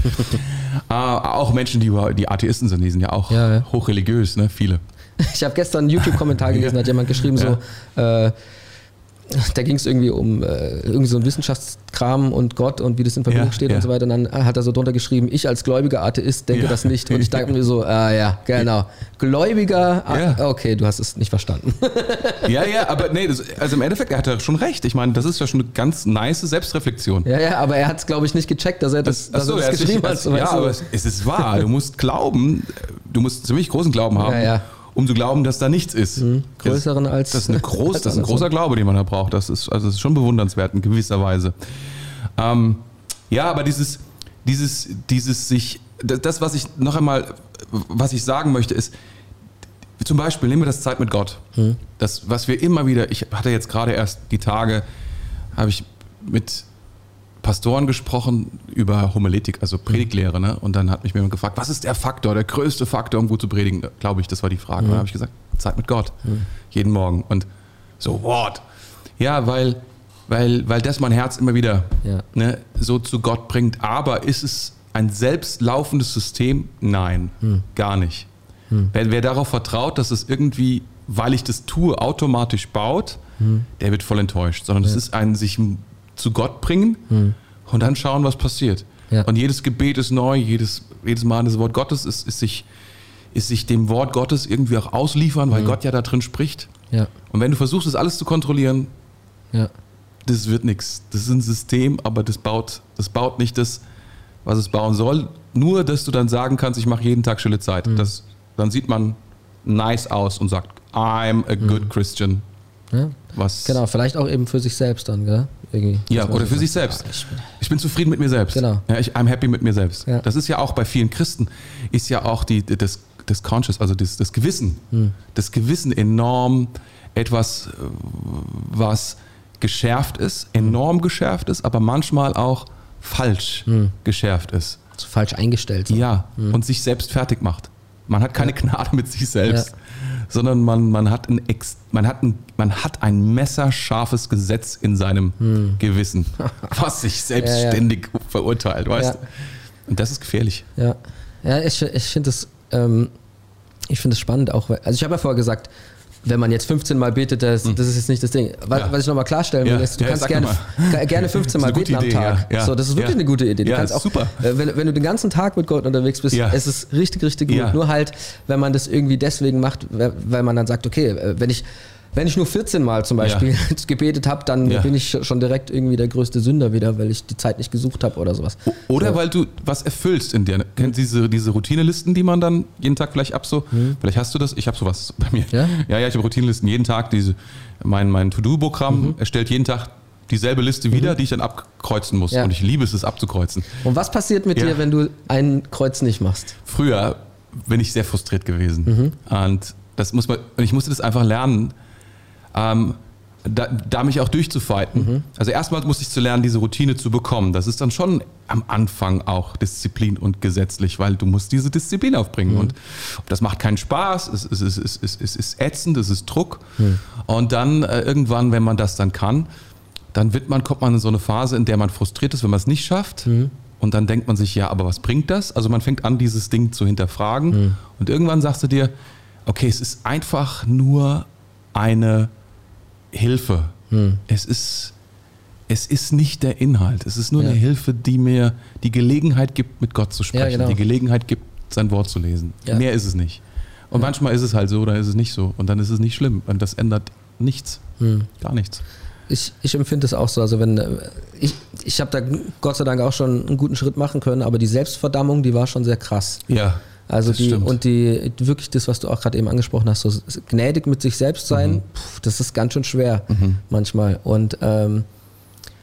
äh, [laughs] auch Menschen, die, die Atheisten sind, die sind ja auch ja, ja. hochreligiös, ne? Viele. Ich habe gestern einen YouTube-Kommentar [laughs] gelesen, hat jemand geschrieben so, äh, da ging es irgendwie um äh, irgendwie so ein Wissenschaftskram und Gott und wie das in Verbindung ja, steht ja. und so weiter. Und dann hat er so drunter geschrieben, ich als gläubiger Atheist denke ja. das nicht. Und ich dachte mir so, ah ja, genau. Gläubiger, ah, okay, du hast es nicht verstanden. [laughs] Ja, ja, aber nee, das, also im Endeffekt, er hat ja schon recht. Ich meine, das ist ja schon eine ganz nice Selbstreflexion. Ja, ja, aber er hat es, glaube ich, nicht gecheckt, dass er das, das, dass er das geschrieben hat. Ja, aber es, es ist wahr. Du musst glauben, du musst ziemlich großen Glauben haben. Ja, ja um zu glauben, dass da nichts ist. Mhm. Größeren als. Das ist, eine groß, [laughs] das ist ein großer Glaube, den man da braucht. Das ist, also das ist schon bewundernswert in gewisser Weise. Ähm, ja, aber dieses, dieses, dieses sich, das, was ich noch einmal, was ich sagen möchte, ist, zum Beispiel nehmen wir das Zeit mit Gott. Mhm. Das, was wir immer wieder, ich hatte jetzt gerade erst die Tage, habe ich mit Pastoren gesprochen über Homiletik, also Predigtlehre. Ne? Und dann hat mich jemand gefragt, was ist der Faktor, der größte Faktor, um gut zu predigen? Glaube ich, das war die Frage. Mhm. Und dann habe ich gesagt, Zeit mit Gott. Mhm. Jeden Morgen. Und so, what? Ja, weil, weil, weil das mein Herz immer wieder ja. ne, so zu Gott bringt. Aber ist es ein selbstlaufendes System? Nein, mhm. gar nicht. Mhm. Wer, wer, darauf vertraut, dass es irgendwie, weil ich das tue, automatisch baut, mhm. der wird voll enttäuscht. Sondern es ja. ist ein sich zu Gott bringen hm. und dann schauen, was passiert. Ja. Und jedes Gebet ist neu, jedes, jedes Mal das Wort Gottes ist, ist, sich, ist sich dem Wort Gottes irgendwie auch ausliefern, weil hm. Gott ja da drin spricht. Ja. Und wenn du versuchst, das alles zu kontrollieren, ja. das wird nichts. Das ist ein System, aber das baut, das baut nicht das, was es bauen soll. Nur, dass du dann sagen kannst, ich mache jeden Tag stille Zeit. Mhm. Das, dann sieht man nice aus und sagt, I'm a good mhm. Christian. Was genau, vielleicht auch eben für sich selbst dann, gell? Irgendwie. Ja, oder für sich selbst. Ich bin zufrieden mit mir selbst. Genau. Ja, ich, I'm happy mit mir selbst. Ja. Das ist ja auch bei vielen Christen, ist ja auch die, das, das Conscious, also das, das Gewissen. Hm. Das Gewissen enorm etwas, was geschärft ist, enorm geschärft ist, aber manchmal auch falsch hm. geschärft ist. Also falsch eingestellt. So. Ja, hm. und sich selbst fertig macht. Man hat keine ja. Gnade mit sich selbst. Ja sondern man, man, hat ein Ex, man, hat ein, man hat ein messerscharfes Gesetz in seinem hm. Gewissen, [laughs] was sich selbstständig ja, ja. verurteilt, weißt ja. du? Und das ist gefährlich. Ja, ja ich, ich finde das, ähm, ich es spannend auch, also ich habe ja vorher gesagt, wenn man jetzt 15 Mal betet, das, hm. das ist jetzt nicht das Ding. Was, ja. was ich nochmal klarstellen will, ist, du ja, kannst gerne, [laughs] gerne 15 Mal beten Idee, am Tag. Ja. So, das ist wirklich eine gute Idee. Du kannst auch, super. Äh, wenn, wenn, du den ganzen Tag mit Gott unterwegs bist, es ist richtig, richtig gut. Nur halt, wenn man das irgendwie deswegen macht, weil man dann sagt, okay, äh, wenn ich wenn ich nur 14 Mal zum Beispiel [laughs] ja. gebetet habe, dann ja. bin ich schon direkt irgendwie der größte Sünder wieder, weil ich die Zeit nicht gesucht habe oder sowas. Oder so. weil du was erfüllst in dir. Kennst du diese, diese Routinelisten, die man dann jeden Tag vielleicht ab so, mhm. vielleicht hast du das, ich habe sowas bei mir. Ja, ja, ja ich habe Routinelisten jeden Tag, diese, mein, mein To-Do-Programm mhm. erstellt jeden Tag dieselbe Liste wieder, mhm. die ich dann abkreuzen muss. Und ich liebe es, es abzukreuzen. Und was passiert mit dir, wenn du ein Kreuz nicht machst? Früher bin ich sehr frustriert gewesen. Mhm. Und das muss man, und ich musste das einfach lernen, ähm, da, da, mich auch durchzufighten. Mhm. Also erstmal musste ich zu lernen, diese Routine zu bekommen. Das ist dann schon am Anfang auch Disziplin und gesetzlich, weil du musst diese Disziplin aufbringen. Mhm. Und das macht keinen Spaß, es, es, es, es, es, es ist ätzend, es ist Druck. Mhm. Und dann äh, irgendwann, wenn man das dann kann, dann wird man, kommt man in so eine Phase, in der man frustriert ist, wenn man es nicht schafft. Mhm. Und dann denkt man sich, ja, aber was bringt das? Also man fängt an, dieses Ding zu hinterfragen. Mhm. Und irgendwann sagst du dir, okay, es ist einfach nur eine Hilfe. Hm. Es ist es ist nicht der Inhalt. Es ist nur ja. eine Hilfe, die mir die Gelegenheit gibt, mit Gott zu sprechen, ja, genau. die Gelegenheit gibt, sein Wort zu lesen. Ja. Mehr ist es nicht. Und manchmal ist es halt so oder ist es nicht so. Und dann ist es nicht schlimm. Und das ändert nichts. Hm. Gar nichts. Ich, ich empfinde es auch so. Also wenn äh, ich, ich habe da Gott sei Dank auch schon einen guten Schritt machen können, aber die Selbstverdammung, die war schon sehr krass. Ja. Also das die stimmt. und die wirklich das, was du auch gerade eben angesprochen hast, so gnädig mit sich selbst sein, mhm. pf, das ist ganz schön schwer mhm. manchmal. Und ähm,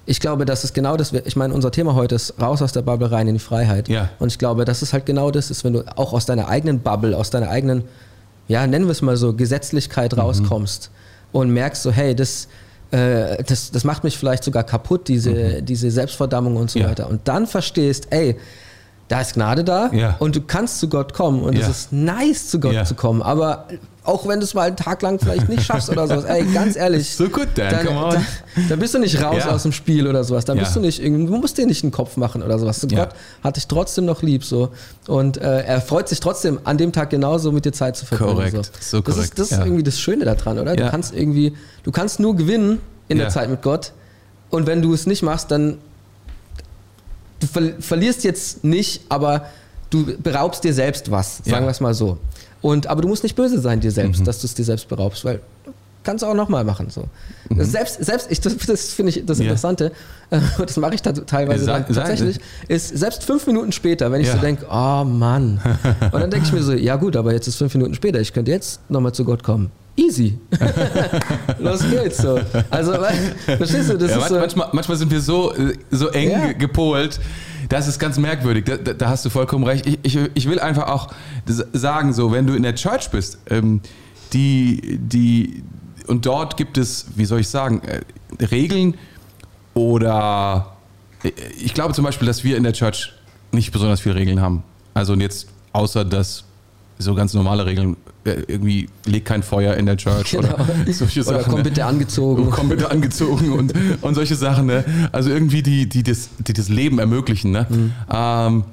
ich glaube, das ist genau das. Ich meine, unser Thema heute ist raus aus der Bubble rein in die Freiheit. Ja. Und ich glaube, das ist halt genau das, ist, wenn du auch aus deiner eigenen Bubble, aus deiner eigenen, ja, nennen wir es mal so, Gesetzlichkeit mhm. rauskommst und merkst so, hey, das äh, das, das macht mich vielleicht sogar kaputt, diese, mhm. diese Selbstverdammung und so ja. weiter. Und dann verstehst, ey, da ist Gnade da ja. und du kannst zu Gott kommen und ja. es ist nice, zu Gott ja. zu kommen. Aber auch wenn du es mal einen Tag lang vielleicht nicht schaffst oder sowas, ey, ganz ehrlich. So gut, Dan, dann, come on. Dann, dann, bist du nicht raus aus dem Spiel oder sowas. Dann bist du nicht du musst dir nicht einen Kopf machen oder sowas. So, Gott hat dich trotzdem noch lieb so. Und äh, er freut sich trotzdem, an dem Tag genauso mit dir Zeit zu verbringen. Korrekt, so, so das korrekt. Ist, das ist irgendwie das Schöne daran, oder? Du kannst irgendwie, du kannst nur gewinnen in der Zeit mit Gott. Und wenn du es nicht machst, dann du ver verlierst jetzt nicht, aber du beraubst dir selbst was, sagen ja. wir es mal so. Und, aber du musst nicht böse sein dir selbst, mhm. dass du es dir selbst beraubst, weil kannst du auch nochmal machen. So. Mhm. Selbst, selbst ich, das, das finde ich das Interessante. Äh, [laughs] das mache ich teilweise sag, tatsächlich, ist selbst fünf Minuten später, wenn ich ja. so denke, oh Mann. [laughs] Und dann denke ich mir so, ja gut, aber jetzt ist fünf Minuten später, ich könnte jetzt nochmal zu Gott kommen. Easy. [laughs] Los geht's so. Also, verstehst du, das ja, ist so manchmal, manchmal sind wir so, äh, so eng gepolt, das ist ganz merkwürdig. Da, da, hast du vollkommen recht. Ich, ich, ich, will einfach auch sagen, so, wenn du in der Church bist, ähm, die, die, und dort gibt es, wie soll ich sagen, äh, Regeln oder äh, ich glaube zum Beispiel, dass wir in der Church nicht besonders viele Regeln haben. Also jetzt außer dass so ganz normale Regeln irgendwie leg kein Feuer in der Church genau. oder [laughs] solche Sachen. Oder komm ne? bitte angezogen. Komm bitte angezogen und, und solche Sachen. Ne? Also irgendwie, die, die, das, die das Leben ermöglichen. Ne? Mhm. Ähm,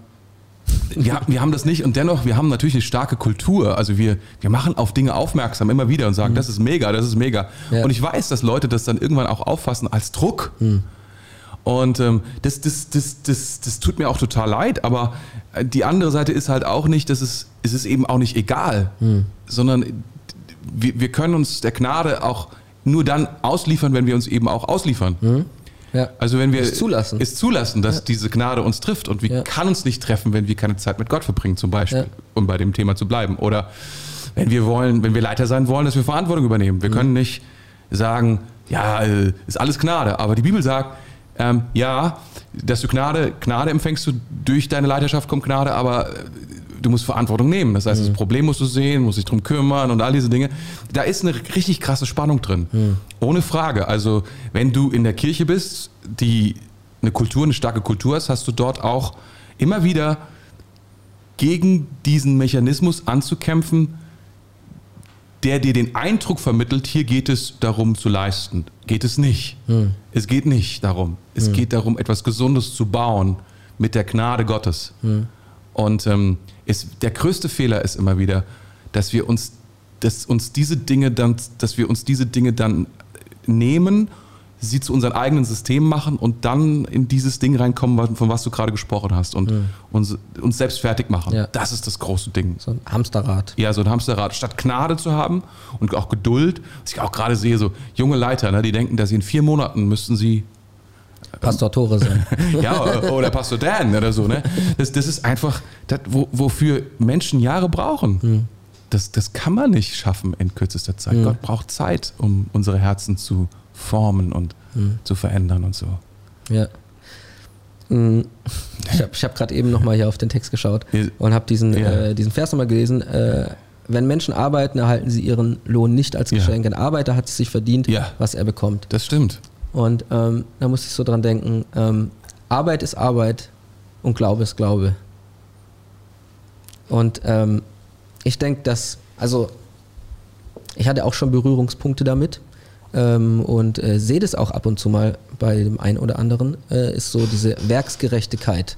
wir, wir haben das nicht und dennoch, wir haben natürlich eine starke Kultur. Also wir, wir machen auf Dinge aufmerksam immer wieder und sagen, mhm. das ist mega, das ist mega. Ja. Und ich weiß, dass Leute das dann irgendwann auch auffassen als Druck. Mhm. Und ähm, das, das, das, das, das tut mir auch total leid, aber die andere Seite ist halt auch nicht, dass es, es ist eben auch nicht egal, hm. sondern wir, wir können uns der Gnade auch nur dann ausliefern, wenn wir uns eben auch ausliefern. Hm. Ja. Also wenn wir es zulassen, es zulassen dass ja. diese Gnade uns trifft und wir ja. kann uns nicht treffen, wenn wir keine Zeit mit Gott verbringen, zum Beispiel, um bei dem Thema zu bleiben. Oder wenn wir wollen, wenn wir Leiter sein wollen, dass wir Verantwortung übernehmen. Wir hm. können nicht sagen, ja, äh, ist alles Gnade, aber die Bibel sagt, ähm, ja, dass du Gnade, Gnade empfängst du durch deine Leiterschaft kommt Gnade, aber äh, du musst Verantwortung nehmen. Das heißt, mhm. das Problem musst du sehen, musst dich drum kümmern und all diese Dinge. Da ist eine richtig krasse Spannung drin. Mhm. Ohne Frage. Also, wenn du in der Kirche bist, die eine Kultur, eine starke Kultur ist, hast du dort auch immer wieder gegen diesen Mechanismus anzukämpfen, der dir den Eindruck vermittelt, hier geht es darum zu leisten. Geht es nicht. Hm. Es geht nicht darum. Es hm. geht darum, etwas Gesundes zu bauen mit der Gnade Gottes. Hm. Und ähm, ist, der größte Fehler ist immer wieder, dass wir uns, dass uns diese Dinge dann, dass wir uns diese Dinge dann nehmen sie zu unseren eigenen Systemen machen und dann in dieses Ding reinkommen, von was du gerade gesprochen hast und mhm. uns, uns selbst fertig machen. Ja. Das ist das große Ding. So ein Hamsterrad. Ja, so ein Hamsterrad. Statt Gnade zu haben und auch Geduld, was ich auch gerade sehe, so junge Leiter, ne, die denken, dass sie in vier Monaten müssten sie Pastor Tore sein. [laughs] ja, oder Pastor Dan oder so. Ne? Das, das ist einfach, das, wo, wofür Menschen Jahre brauchen. Mhm. Das, das kann man nicht schaffen in kürzester Zeit. Mhm. Gott braucht Zeit, um unsere Herzen zu formen und mhm. zu verändern und so. Ja. Mhm. Ich habe hab gerade eben nochmal hier auf den Text geschaut und habe diesen, ja. äh, diesen Vers nochmal gelesen. Äh, wenn Menschen arbeiten, erhalten sie ihren Lohn nicht als Geschenk. Ja. Ein Arbeiter hat es sich verdient, ja. was er bekommt. Das stimmt. Und ähm, da muss ich so dran denken, ähm, Arbeit ist Arbeit und Glaube ist Glaube. Und ähm, ich denke, dass, also ich hatte auch schon Berührungspunkte damit ähm, und äh, sehe das auch ab und zu mal bei dem einen oder anderen, äh, ist so diese Werksgerechtigkeit.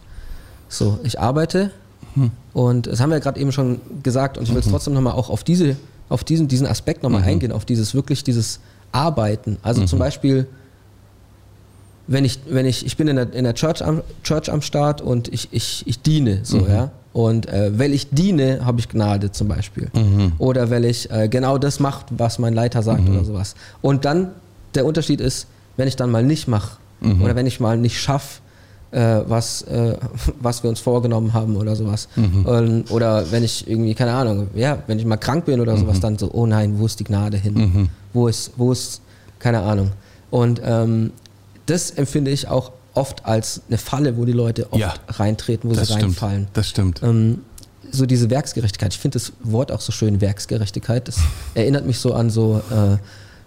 So, ich arbeite hm. und das haben wir ja gerade eben schon gesagt und ich will jetzt mhm. trotzdem nochmal auch auf, diese, auf diesen, diesen Aspekt nochmal mhm. eingehen, auf dieses wirklich dieses Arbeiten. Also mhm. zum Beispiel, wenn ich, wenn ich, ich bin in der, in der Church, am, Church am Start und ich, ich, ich diene, so, mhm. ja. Und äh, weil ich diene, habe ich Gnade zum Beispiel. Mhm. Oder weil ich äh, genau das mache, was mein Leiter sagt mhm. oder sowas. Und dann, der Unterschied ist, wenn ich dann mal nicht mache mhm. oder wenn ich mal nicht schaffe, äh, was, äh, [laughs] was wir uns vorgenommen haben oder sowas. Mhm. Und, oder wenn ich irgendwie, keine Ahnung, ja, wenn ich mal krank bin oder sowas, mhm. dann so, oh nein, wo ist die Gnade hin? Wo ist, wo ist, keine Ahnung. Und ähm, das empfinde ich auch oft als eine Falle, wo die Leute oft ja, reintreten, wo sie stimmt, reinfallen. Das stimmt. Ähm, so diese Werksgerechtigkeit. Ich finde das Wort auch so schön, Werksgerechtigkeit. Das [laughs] erinnert mich so an so, äh,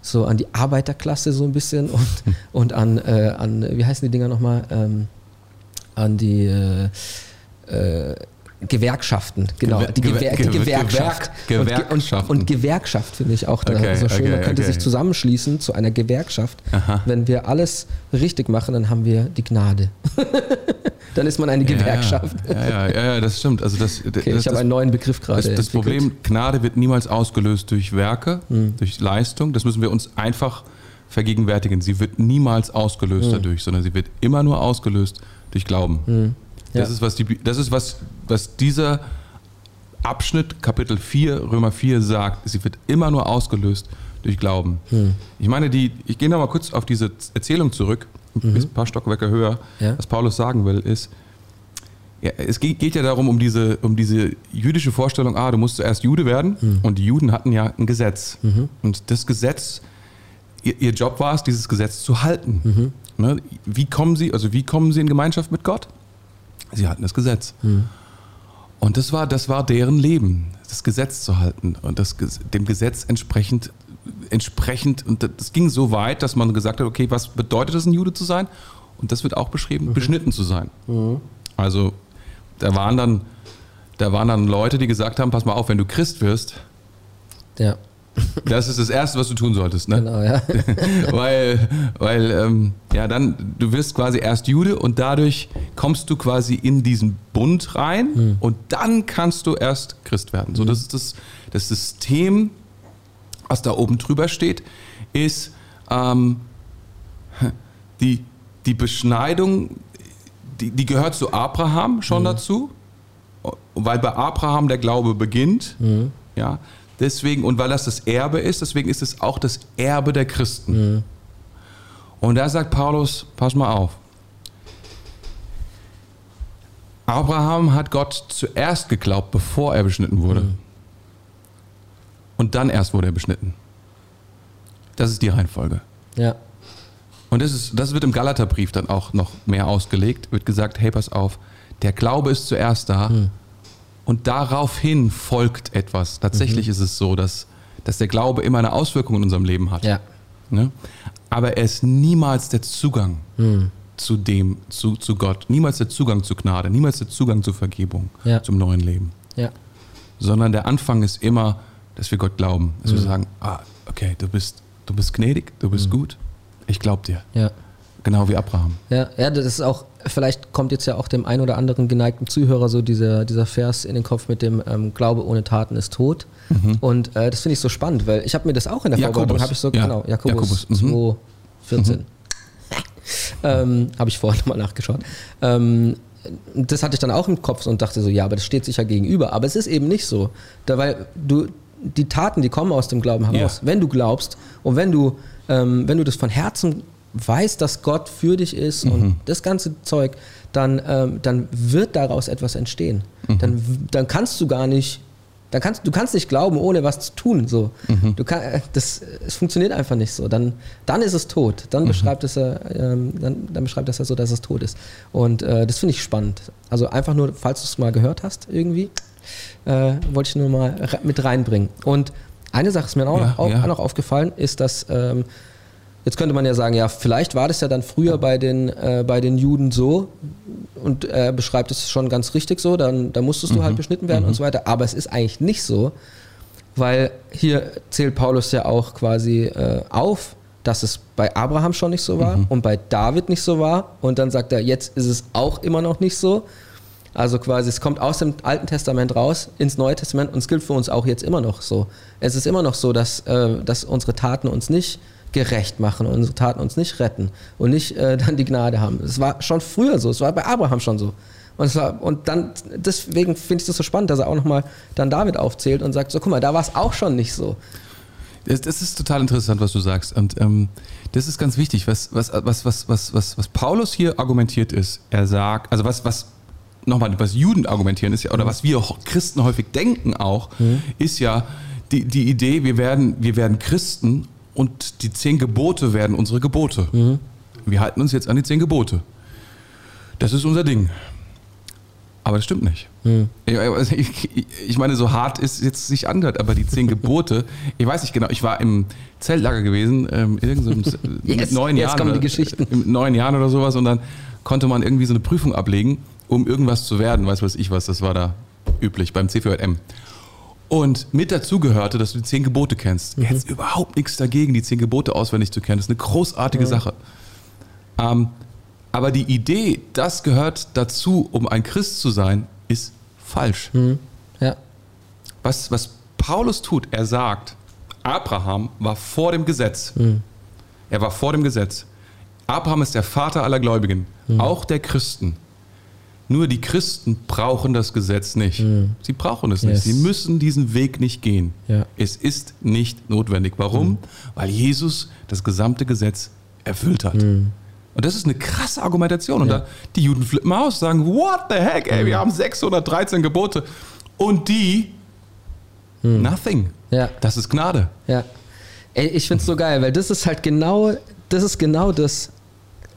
so an die Arbeiterklasse so ein bisschen und, und an, äh, an, wie heißen die Dinger nochmal? Ähm, an die äh, äh, Gewerkschaften, genau. Gewer die, Gewer die Gewerkschaft. Gewerkschaft. Und, und, Gewerkschaft finde ich auch da okay, so schön. Okay, Man könnte okay. sich zusammenschließen zu einer Gewerkschaft. Aha. Wenn wir alles richtig machen, dann haben wir die Gnade. [laughs] dann ist man eine ja, Gewerkschaft. Ja, ja, ja, das stimmt. Also das, das ich habe einen neuen Begriff gerade. Das, das Problem, Gnade wird niemals ausgelöst durch Werke, hm. durch Leistung. Das müssen wir uns einfach vergegenwärtigen. Sie wird niemals ausgelöst hm. dadurch, sondern sie wird immer nur ausgelöst durch Glauben. Hm. Das ist, was, die, das ist was, was dieser Abschnitt, Kapitel 4, Römer 4 sagt. Sie wird immer nur ausgelöst durch Glauben. Hm. Ich meine, die, ich gehe nochmal kurz auf diese Erzählung zurück, mhm. ein paar Stockwerke höher. Ja. Was Paulus sagen will, ist, ja, es geht, geht, ja darum, um diese, um diese jüdische Vorstellung, ah, du musst zuerst Jude werden. Mhm. Und die Juden hatten ja ein Gesetz. Mhm. Und das Gesetz, ihr, ihr, Job war es, dieses Gesetz zu halten. Mhm. Ne? Wie kommen sie, also wie kommen sie in Gemeinschaft mit Gott? Sie hatten das Gesetz. Mhm. Und das war, das war deren Leben, das Gesetz zu halten und das, dem Gesetz entsprechend, entsprechend, und das ging so weit, dass man gesagt hat, okay, was bedeutet es, ein Jude zu sein? Und das wird auch beschrieben, mhm. beschnitten zu sein. Mhm. Also da waren dann, da waren dann Leute, die gesagt haben, pass mal auf, wenn du Christ wirst, ja. Das ist das Erste, was du tun solltest, ne? Genau, ja. [laughs] weil, weil ähm, ja, dann, du wirst quasi erst Jude und dadurch kommst du quasi in diesen Bund rein mhm. und dann kannst du erst Christ werden. So, hm. das ist das, das System, was da oben drüber steht, ist ähm, die, die Beschneidung, die, die gehört zu Abraham schon mhm. dazu, weil bei Abraham der Glaube beginnt. Mhm. Ja, Deswegen, und weil das das Erbe ist, deswegen ist es auch das Erbe der Christen. Mhm. Und da sagt Paulus, pass mal auf. Abraham hat Gott zuerst geglaubt, bevor er beschnitten wurde. Mhm. Und dann erst wurde er beschnitten. Das ist die Reihenfolge. Ja. Und das, ist, das wird im Galaterbrief dann auch noch mehr ausgelegt. Wird gesagt, hey, pass auf, der Glaube ist zuerst da. Mhm und daraufhin folgt etwas. Tatsächlich mhm. ist es so, dass, dass der Glaube immer eine Auswirkung in unserem Leben hat. Ja. Ne? Aber er ist niemals der Zugang mhm. zu dem, zu, zu Gott, niemals der Zugang zu Gnade, niemals der Zugang zur Vergebung, ja. zum neuen Leben. Ja. Sondern der Anfang ist immer, dass wir Gott glauben. Dass mhm. wir sagen, ah, okay, du bist, du bist gnädig, du bist mhm. gut, ich glaube dir. Ja. Genau wie Abraham. Ja, ja, das ist auch, vielleicht kommt jetzt ja auch dem ein oder anderen geneigten Zuhörer so dieser, dieser Vers in den Kopf mit dem ähm, Glaube ohne Taten ist tot. Mhm. Und äh, das finde ich so spannend, weil ich habe mir das auch in der Jakobus. Vorbereitung, habe ich so, ja. genau, Jakobus, Jakobus. Mhm. 2,14. Mhm. [laughs] ähm, habe ich vorher [laughs] nochmal nachgeschaut. Ähm, das hatte ich dann auch im Kopf und dachte so, ja, aber das steht sich ja gegenüber. Aber es ist eben nicht so. Da, weil du, die Taten, die kommen aus dem Glauben heraus. Ja. Wenn du glaubst und wenn du, ähm, wenn du das von Herzen weißt, dass Gott für dich ist mhm. und das ganze Zeug, dann, ähm, dann wird daraus etwas entstehen. Mhm. Dann, dann kannst du gar nicht, dann kannst, du kannst nicht glauben, ohne was zu tun. So. Mhm. Du kann, äh, das, es funktioniert einfach nicht so. Dann, dann ist es tot. Dann, mhm. beschreibt es er, ähm, dann, dann beschreibt es er so, dass es tot ist. Und äh, das finde ich spannend. Also einfach nur, falls du es mal gehört hast, irgendwie, äh, wollte ich nur mal mit reinbringen. Und eine Sache ist mir auch, ja, auch, ja. auch noch aufgefallen, ist, dass ähm, Jetzt könnte man ja sagen, ja, vielleicht war das ja dann früher bei den, äh, bei den Juden so und er beschreibt es schon ganz richtig so, dann, dann musstest du halt mhm. beschnitten werden mhm. und so weiter. Aber es ist eigentlich nicht so, weil hier zählt Paulus ja auch quasi äh, auf, dass es bei Abraham schon nicht so war mhm. und bei David nicht so war. Und dann sagt er, jetzt ist es auch immer noch nicht so. Also quasi, es kommt aus dem Alten Testament raus ins Neue Testament und es gilt für uns auch jetzt immer noch so. Es ist immer noch so, dass, äh, dass unsere Taten uns nicht gerecht machen und unsere Taten uns nicht retten und nicht äh, [laughs] dann die Gnade haben. Es war schon früher so, es war bei Abraham schon so. Und, war, und dann, deswegen finde ich das so spannend, dass er auch nochmal dann David aufzählt und sagt, so guck mal, da war es auch schon nicht so. Das, das, ist total interessant, was du sagst. Und ähm, das ist ganz wichtig. Was, was, was, was, was, was, was Paulus hier argumentiert ist, er sagt, also was, was nochmal, was Juden argumentieren ist ja, oder mhm. was wir Christen häufig denken auch, mhm. ist ja die, die Idee, wir werden, wir werden Christen und die zehn Gebote werden unsere Gebote. Mhm. Wir halten uns jetzt an die zehn Gebote. Das ist unser Ding. Aber das stimmt nicht. Hm. Ich, ich, ich, meine, so hart ist jetzt sich angehört, aber die zehn Gebote, [laughs] ich weiß nicht genau, ich war im Zeltlager gewesen, ähm, irgend so yes, [laughs] mit neun Jahren. kommen die Geschichten. Mit neun Jahren oder sowas und dann konnte man irgendwie so eine Prüfung ablegen, um irgendwas zu werden, weiß was ich was, das war da üblich beim CVM. Und mit dazu gehörte, dass du die zehn Gebote kennst. Mhm. Jetzt überhaupt nichts dagegen, die zehn Gebote auswendig zu kennen. Das ist eine großartige mhm. Sache. Ähm, aber die Idee, das gehört dazu, um ein Christ zu sein, ist falsch. Mhm. Ja. Was, was Paulus tut, er sagt, Abraham war vor dem Gesetz. Mhm. Er war vor dem Gesetz. Abraham ist der Vater aller Gläubigen, mhm. auch der Christen. Nur die Christen brauchen das Gesetz nicht. Mhm. Sie brauchen es nicht. Sie müssen diesen Weg nicht gehen. Ja. Es ist nicht notwendig. Warum? Mhm. Weil Jesus das gesamte Gesetz erfüllt hat. Mhm. Und das ist eine krasse Argumentation. Und ja. da, die Juden flippen aus, sagen, what the heck, ey, wir haben 613 Gebote. Und die, hm. nothing. Ja. Das ist Gnade. Ja. Ey, ich finde es so geil, weil das ist halt genau, das ist genau das,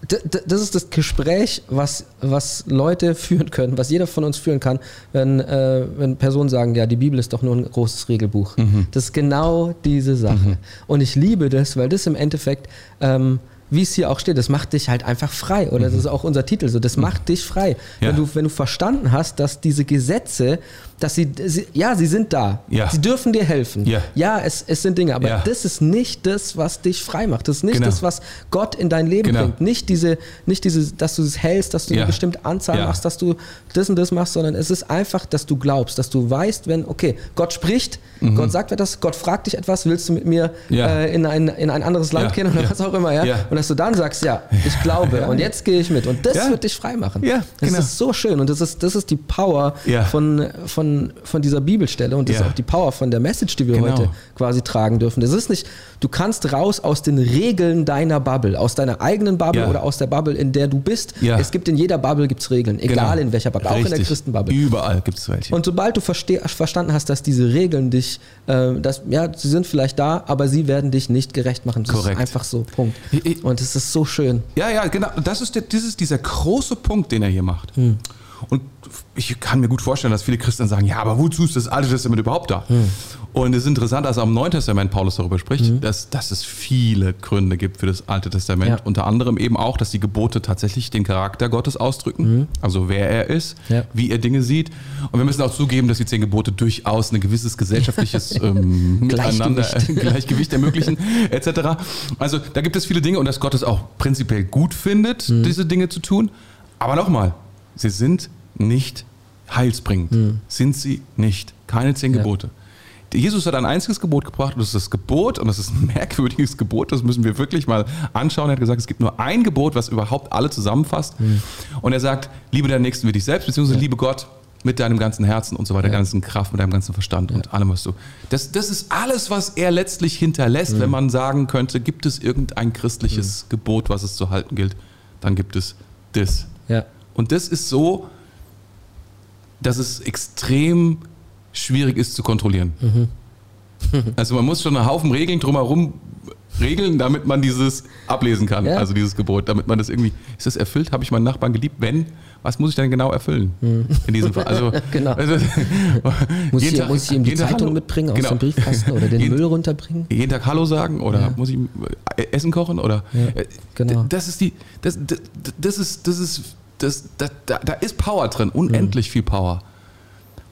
das ist das Gespräch, was, was Leute führen können, was jeder von uns führen kann, wenn, äh, wenn Personen sagen, ja, die Bibel ist doch nur ein großes Regelbuch. Mhm. Das ist genau diese Sache. Mhm. Und ich liebe das, weil das im Endeffekt ähm, wie es hier auch steht, das macht dich halt einfach frei. Oder mhm. das ist auch unser Titel so, das mhm. macht dich frei. Ja. Wenn, du, wenn du verstanden hast, dass diese Gesetze dass sie, sie, ja, sie sind da. Ja. Sie dürfen dir helfen. Ja, ja es, es sind Dinge, aber ja. das ist nicht das, was dich frei macht. Das ist nicht genau. das, was Gott in dein Leben genau. bringt. Nicht diese, nicht diese, dass du es hältst, dass du ja. eine bestimmte Anzahl machst, dass du das und das machst, sondern es ist einfach, dass du glaubst, dass du weißt, wenn, okay, Gott spricht, mhm. Gott sagt etwas, Gott fragt dich etwas, willst du mit mir äh, in, ein, in ein anderes Land gehen oder was auch immer, ja? Und dass du dann sagst, ja, ich glaube und jetzt gehe ich mit. Und das wird dich frei machen. Ja, genau. Das ist so schön und das ist, das ist die Power von, von von, von dieser Bibelstelle und das ja. ist auch die Power von der Message, die wir genau. heute quasi tragen dürfen. Das ist nicht, du kannst raus aus den Regeln deiner Bubble, aus deiner eigenen Bubble ja. oder aus der Bubble, in der du bist. Ja. Es gibt in jeder Bubble gibt's Regeln, egal genau. in welcher Bubble, Richtig. auch in der Christenbubble. Überall gibt es welche. Und sobald du verstanden hast, dass diese Regeln dich, äh, das, ja, sie sind vielleicht da, aber sie werden dich nicht gerecht machen. Das Korrekt. ist einfach so, Punkt. Und es ist so schön. Ja, ja, genau. Das ist, der, das ist dieser große Punkt, den er hier macht. Hm. Und ich kann mir gut vorstellen, dass viele Christen sagen, ja, aber wozu ist das Alte Testament überhaupt da? Hm. Und es ist interessant, dass am Neuen Testament Paulus darüber spricht, hm. dass, dass es viele Gründe gibt für das Alte Testament. Ja. Unter anderem eben auch, dass die Gebote tatsächlich den Charakter Gottes ausdrücken, hm. also wer er ist, ja. wie er Dinge sieht. Und wir müssen auch zugeben, dass die zehn Gebote durchaus ein gewisses gesellschaftliches [laughs] ähm, Miteinander, Gleichgewicht. [laughs] Gleichgewicht ermöglichen, [laughs] etc. Also da gibt es viele Dinge und dass Gott es auch prinzipiell gut findet, hm. diese Dinge zu tun. Aber nochmal, sie sind nicht heilsbringend. Mhm. Sind sie nicht. Keine zehn ja. Gebote. Jesus hat ein einziges Gebot gebracht und das ist das Gebot, und das ist ein [laughs] merkwürdiges Gebot, das müssen wir wirklich mal anschauen. Er hat gesagt, es gibt nur ein Gebot, was überhaupt alle zusammenfasst. Mhm. Und er sagt, liebe deinen Nächsten wie dich selbst, beziehungsweise ja. liebe Gott mit deinem ganzen Herzen und so weiter, ja. ganzen Kraft, mit deinem ganzen Verstand ja. und allem, was du. Das, das ist alles, was er letztlich hinterlässt, mhm. wenn man sagen könnte, gibt es irgendein christliches mhm. Gebot, was es zu halten gilt, dann gibt es das. Ja. Und das ist so, dass es extrem schwierig ist zu kontrollieren. Mhm. [laughs] also man muss schon einen Haufen Regeln drumherum regeln, damit man dieses ablesen kann, ja. also dieses Gebot, damit man das irgendwie, ist das erfüllt? Habe ich meinen Nachbarn geliebt? Wenn, was muss ich denn genau erfüllen? Mhm. In diesem Fall. Also, [laughs] genau. Also, muss, [laughs] ich, Tag, muss, ich, ihm die Zeitung Hallo, mitbringen aus genau. dem Briefkasten oder den jeden, Müll runterbringen? Jeden Tag Hallo sagen oder ja. muss ich Essen kochen oder ja, genau. das ist die, das, das, das ist, das ist das, das, da, da ist Power drin, unendlich mhm. viel Power.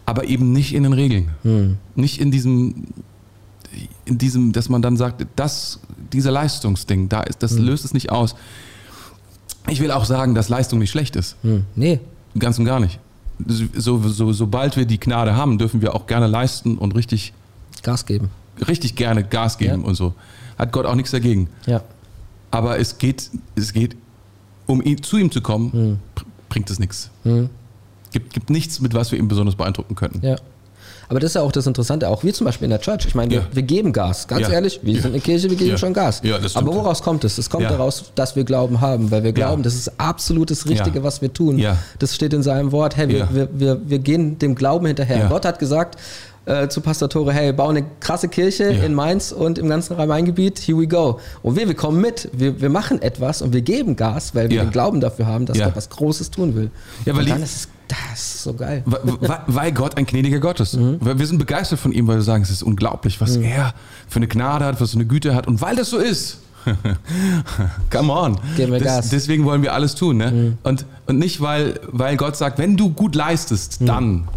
Aber eben nicht in den Regeln. Mhm. Nicht in diesem, in diesem, dass man dann sagt, das, diese Leistungsding, da ist, das mhm. löst es nicht aus. Ich will auch sagen, dass Leistung nicht schlecht ist. Mhm. Nee. Ganz und gar nicht. So, so, sobald wir die Gnade haben, dürfen wir auch gerne leisten und richtig Gas geben. Richtig gerne Gas geben ja. und so. Hat Gott auch nichts dagegen. Ja. Aber es geht, es geht um ihn, zu ihm zu kommen, hm. bringt es nichts. Hm. Gibt, gibt nichts, mit was wir ihn besonders beeindrucken könnten. Ja. Aber das ist ja auch das Interessante, auch wir zum Beispiel in der Church. Ich meine, wir, ja. wir geben Gas. Ganz ja. ehrlich, wir ja. sind eine Kirche, wir geben schon Gas. Aber woraus kommt es? Es kommt daraus, dass wir Glauben haben, weil wir glauben, das ist absolut das Richtige, was wir tun. Das steht in seinem Wort. Hey, wir, wir, wir, wir gehen dem Glauben hinterher. Gott hat gesagt, äh, zu Pastor Tore, hey, bau eine krasse Kirche ja. in Mainz und im ganzen Rhein-Main-Gebiet, here we go. Und wir, wir kommen mit, wir, wir machen etwas und wir geben Gas, weil wir ja. den Glauben dafür haben, dass ja. Gott was Großes tun will. Ja, weil und dann ist es Das ist so geil. Weil, weil Gott ein gnädiger Gott ist. Mhm. Wir sind begeistert von ihm, weil wir sagen, es ist unglaublich, was mhm. er für eine Gnade hat, was für eine Güte hat. Und weil das so ist, [laughs] come on. Das, deswegen wollen wir alles tun. Ne? Mhm. Und, und nicht, weil, weil Gott sagt, wenn du gut leistest, mhm. dann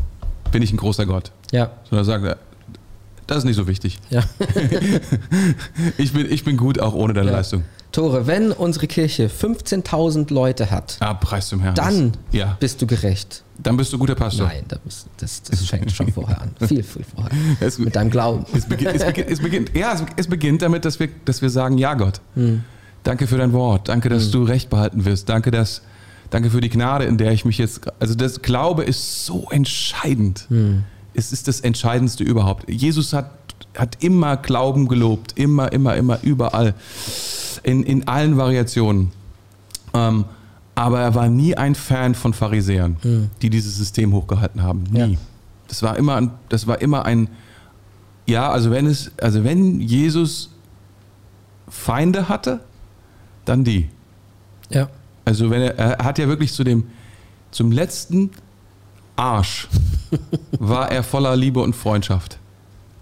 bin ich ein großer Gott. Ja. Sondern sagt, das ist nicht so wichtig. Ja. [laughs] ich, bin, ich bin gut auch ohne deine ja. Leistung. Tore, wenn unsere Kirche 15.000 Leute hat, ah, preis zum Herrn. dann ja. bist du gerecht. Dann bist du guter Pastor. Nein, das, das, das fängt schon vorher an. Viel, viel vorher. [laughs] Es, Mit deinem Glauben. Es beginnt, es beginnt, es beginnt, ja, es beginnt damit, dass wir, dass wir sagen, ja Gott, hm. danke für dein Wort, danke, dass hm. du Recht behalten wirst, danke, dass, danke für die Gnade, in der ich mich jetzt, also das Glaube ist so entscheidend. Hm es ist das Entscheidendste überhaupt. Jesus hat, hat immer Glauben gelobt, immer, immer, immer, überall, in, in allen Variationen. Ähm, aber er war nie ein Fan von Pharisäern, mhm. die dieses System hochgehalten haben. Nie. Ja. Das war immer, ein, das war immer ein, ja, also wenn es, also wenn Jesus Feinde hatte, dann die. Ja. Also wenn er, er hat ja wirklich zu dem, zum letzten Arsch war er voller Liebe und Freundschaft.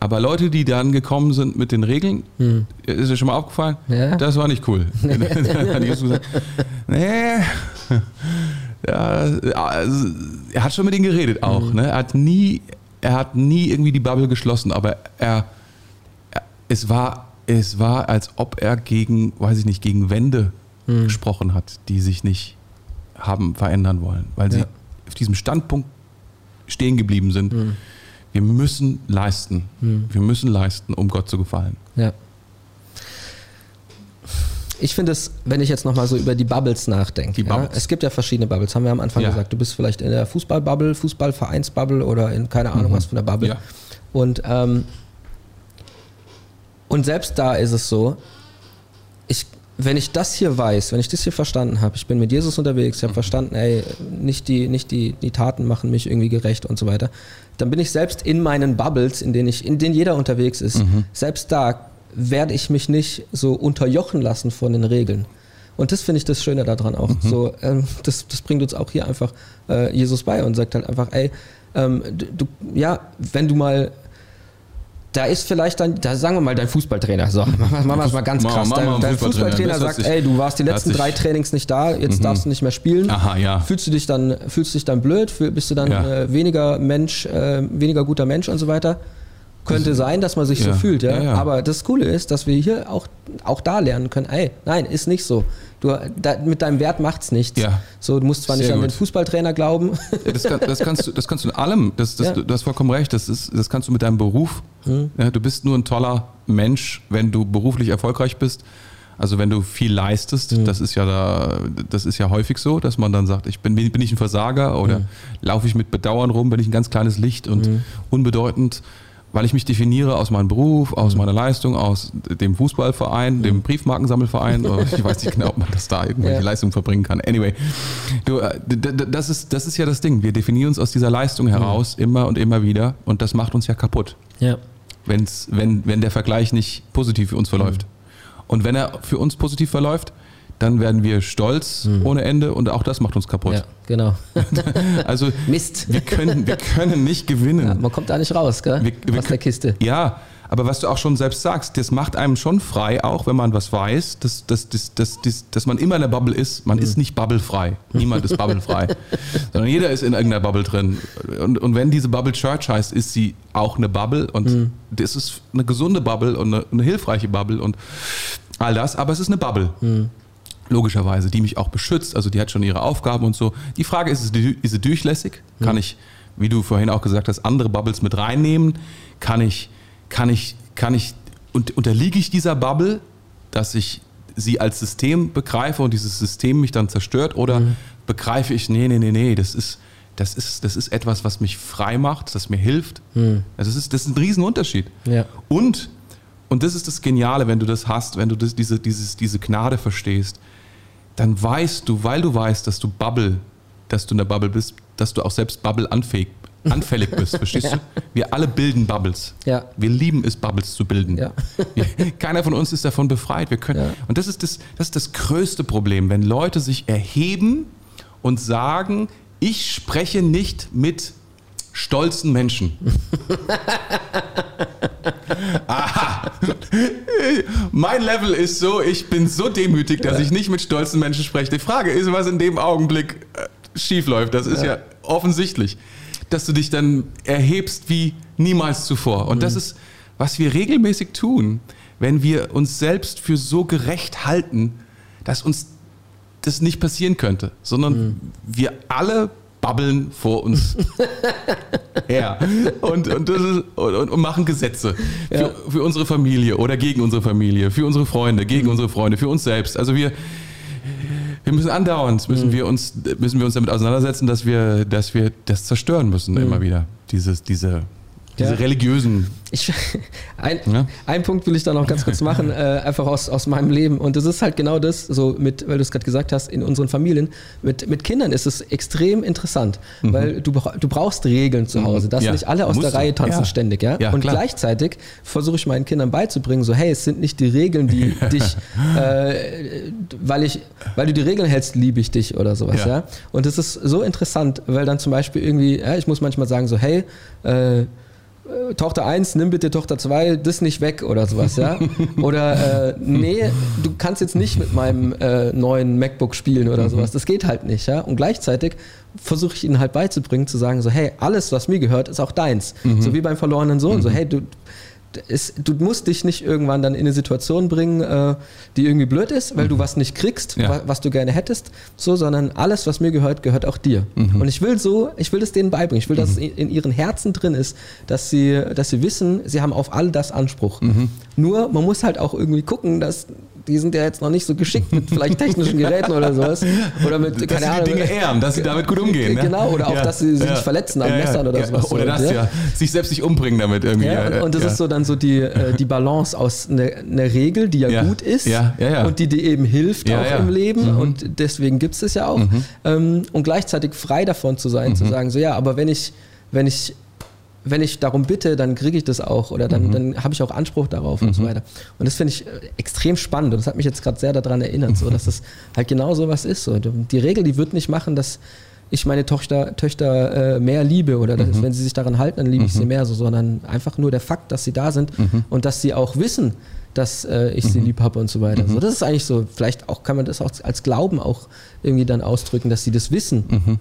Aber Leute, die dann gekommen sind mit den Regeln, hm. ist dir schon mal aufgefallen? Ja. Das war nicht cool. [laughs] [laughs] gesagt, nee. Ja, also, er hat schon mit ihnen geredet auch. Mhm. Ne? Er hat nie, er hat nie irgendwie die Bubble geschlossen, aber er, er, es war, es war, als ob er gegen, weiß ich nicht, gegen Wände mhm. gesprochen hat, die sich nicht haben verändern wollen, weil sie auf diesem Standpunkt stehen geblieben sind. Mhm. Wir müssen leisten. Mhm. Wir müssen leisten, um Gott zu gefallen. Ja. Ich finde es, wenn ich jetzt nochmal so über die Bubbles nachdenke. Die Ja, es gibt ja verschiedene Bubbles, haben wir am Anfang ja. gesagt. Du bist vielleicht in der Fußballbubble, Fußballvereinsbubble oder in keine Ahnung mhm. was von der Bubble. Ja. Und, ähm, und selbst da ist es so, ich wenn ich das hier weiß, wenn ich das hier verstanden habe, ich bin mit Jesus unterwegs, ich habe mhm. verstanden, ey, nicht, die, nicht die, die Taten machen mich irgendwie gerecht und so weiter, dann bin ich selbst in meinen Bubbles, in denen, ich, in denen jeder unterwegs ist, mhm. selbst da werde ich mich nicht so unterjochen lassen von den Regeln. Und das finde ich das Schöne daran auch. Mhm. So, ähm, das, das bringt uns auch hier einfach äh, Jesus bei und sagt halt einfach, ey, ähm, du, ja, wenn du mal da ist vielleicht dann, da sagen wir mal dein Fußballtrainer, so, [laughs] machen wir es mal ganz krass. Dein, dein Fußballtrainer, Fußballtrainer sagt, ey, du warst die letzten drei Trainings nicht da, jetzt mhm. darfst du nicht mehr spielen. Aha, ja. Fühlst du dich dann, fühlst du dich dann blöd, bist du dann ja. äh, weniger Mensch, äh, weniger guter Mensch und so weiter? Könnte sein, dass man sich ja. so fühlt, ja? ja? Aber das Coole ist, dass wir hier auch, auch da lernen können, ey, nein, ist nicht so. Du, da, mit deinem Wert macht's nichts. Ja. So, du musst zwar Sehr nicht an den Fußballtrainer glauben. Das, kann, das, kannst du, das kannst du in allem. Das, das, ja. Du hast vollkommen recht. Das, ist, das kannst du mit deinem Beruf. Hm. Ja, du bist nur ein toller Mensch, wenn du beruflich erfolgreich bist. Also wenn du viel leistest, mhm. das ist ja da, das ist ja häufig so, dass man dann sagt, ich bin, bin ich ein Versager oder mhm. laufe ich mit Bedauern rum, bin ich ein ganz kleines Licht und mhm. unbedeutend weil ich mich definiere aus meinem Beruf, aus meiner Leistung, aus dem Fußballverein, dem mhm. Briefmarkensammelverein. ich weiß nicht genau, ob man das da [laughs] irgendwelche ja. Leistungen verbringen kann. Anyway, du, äh, das, ist, das ist ja das Ding. Wir definieren uns aus dieser Leistung heraus mhm. immer und immer wieder und das macht uns ja kaputt. Ja. Wenn's, wenn, wenn der Vergleich nicht positiv für uns verläuft. Mhm. Und wenn er für uns positiv verläuft, dann werden wir stolz mhm. ohne Ende und auch das macht uns kaputt. Ja, genau. [laughs] also Mist. Wir können, wir können nicht gewinnen. Ja, man kommt da nicht raus, gell? Wir, wir Aus der Kiste. Ja, aber was du auch schon selbst sagst, das macht einem schon frei, auch wenn man was weiß, dass, dass, dass, dass, dass, dass man immer in der Bubble ist. Man mhm. ist nicht bubblefrei. Niemand ist bubblefrei. [laughs] sondern jeder ist in irgendeiner Bubble drin. Und, und wenn diese Bubble Church heißt, ist sie auch eine Bubble. Und mhm. das ist eine gesunde Bubble und eine, eine, hilfreiche Bubble und all das. Aber es ist eine Bubble. Logischerweise, die mich auch beschützt. Also die hat schon ihre Aufgaben und so. Die Frage ist, ist sie durchlässig? Kann ich, wie du vorhin auch gesagt hast, andere Bubbles mit reinnehmen? Kann ich, kann ich, kann ich, und unterliege ich dieser Bubble, dass ich sie als System begreife und dieses System mich dann zerstört? Oder mhm. begreife ich, nee, nee, nee, nee, das ist, das ist, das ist etwas, was mich frei macht, das mir hilft. Mhm. Das, ist, das ist ein Riesenunterschied. Ja. Und, und das ist das Geniale, wenn du das hast, wenn du das, diese, dieses, diese Gnade verstehst, dann weißt du, weil du weißt, dass du Bubble, dass du in der Bubble bist, dass du auch selbst Bubble anfähig, [laughs] anfällig bist, verstehst ja. du? Wir alle bilden Bubbles. Ja. Wir lieben es, Bubbles zu bilden. Ja. Keiner von uns ist davon befreit. Wir können, ja. Und das ist das, das ist das größte Problem, wenn Leute sich erheben und sagen, ich spreche nicht mit stolzen Menschen. [laughs] Aha. Mein Level ist so, ich bin so demütig, dass ich nicht mit stolzen Menschen spreche. Die Frage ist, was in dem Augenblick äh, schief läuft. Das ist ja, ja offensichtlich, dass du dich dann erhebst wie niemals zuvor. Und mhm. das ist, was wir regelmäßig tun, wenn wir uns selbst für so gerecht halten, dass uns das nicht passieren könnte, sondern mhm. wir alle babbeln vor uns [laughs] her und, und, ist, und, und, machen Gesetze für, ja. für, unsere Familie oder gegen unsere Familie, für unsere Freunde, gegen mhm. unsere Freunde, für uns selbst. Also wir, wir müssen andauernd, müssen, mhm. wir uns, müssen wir uns damit auseinandersetzen, dass wir, dass wir das zerstören müssen mhm. immer wieder, dieses, diese diese ja. religiösen. Ich, [laughs] ein, ja? Einen Punkt will ich da noch ganz kurz machen, [laughs] äh, einfach aus, aus meinem Leben. Und das ist halt genau das, so mit, weil du es gerade gesagt hast, in unseren Familien, mit, mit Kindern ist es extrem interessant, mhm. weil du, du brauchst Regeln zu Hause, dass ja. nicht alle aus Musst der Reihe tanzen ständig, ja. Und klar. gleichzeitig versuche ich meinen Kindern beizubringen, so, hey, es sind nicht die Regeln, die [laughs] dich, äh, weil ich, weil du die Regeln hältst, liebe ich dich oder sowas, ja. Und das ist so interessant, weil dann zum Beispiel irgendwie, ich muss manchmal sagen, so, hey, äh, Tochter 1, nimm bitte Tochter 2, das nicht weg oder sowas, ja? [laughs] Oder äh, nee, du kannst jetzt nicht mit meinem äh, neuen MacBook spielen oder mhm. sowas. Das geht halt nicht, ja? Und gleichzeitig versuche ich ihnen halt beizubringen, zu sagen, so, hey, alles, was mir gehört, ist auch deins. Mhm. So wie beim verlorenen Sohn. Mhm. So, hey, du, es, du musst dich nicht irgendwann dann in eine Situation bringen, äh, die irgendwie blöd ist, weil mhm. du was nicht kriegst, ja. wa was du gerne hättest, so, sondern alles, was mir gehört, gehört auch dir. Mhm. Und ich will so, ich will das denen beibringen. Ich will, dass mhm. es in ihren Herzen drin ist, dass sie, dass sie wissen, sie haben auf all das Anspruch. Mhm. Nur, man muss halt auch irgendwie gucken, dass die sind ja jetzt noch nicht so geschickt mit vielleicht technischen Geräten oder sowas. Oder mit, dass keine Ahnung. die Dinge ehren, dass sie damit gut umgehen. Ne? Genau, oder auch, ja, dass sie sich ja, verletzen an ja, Messern oder sowas. Oder das, ja. Sich selbst nicht umbringen damit irgendwie. und, und das ist so dann so die, äh, die Balance aus einer ne Regel, die ja, gut ist und die dir eben hilft auch im Leben. Mhm. Und deswegen gibt es das ja auch. Mhm. Ähm, und gleichzeitig frei davon zu sein, mhm. zu sagen, so ja, aber wenn ich, wenn ich wenn ich darum bitte, dann kriege ich das auch oder dann, mhm. dann habe ich auch Anspruch darauf mhm. und so mhm. weiter. Und das finde ich äh, extrem spannend und das hat mich jetzt gerade sehr daran erinnert, so, dass das halt genau so was ist. So. Die Regel, die wird nicht machen, dass ich meine Tochter, Töchter äh, mehr liebe oder dass, mhm. wenn sie sich daran halten, dann liebe ich sie mhm. mehr, so, sondern einfach nur der Fakt, dass sie da sind mhm. und dass sie auch wissen, dass äh, ich sie lieb habe und so weiter. So, das ist eigentlich so, vielleicht auch kann man das auch als Glauben auch irgendwie dann ausdrücken, dass sie das wissen.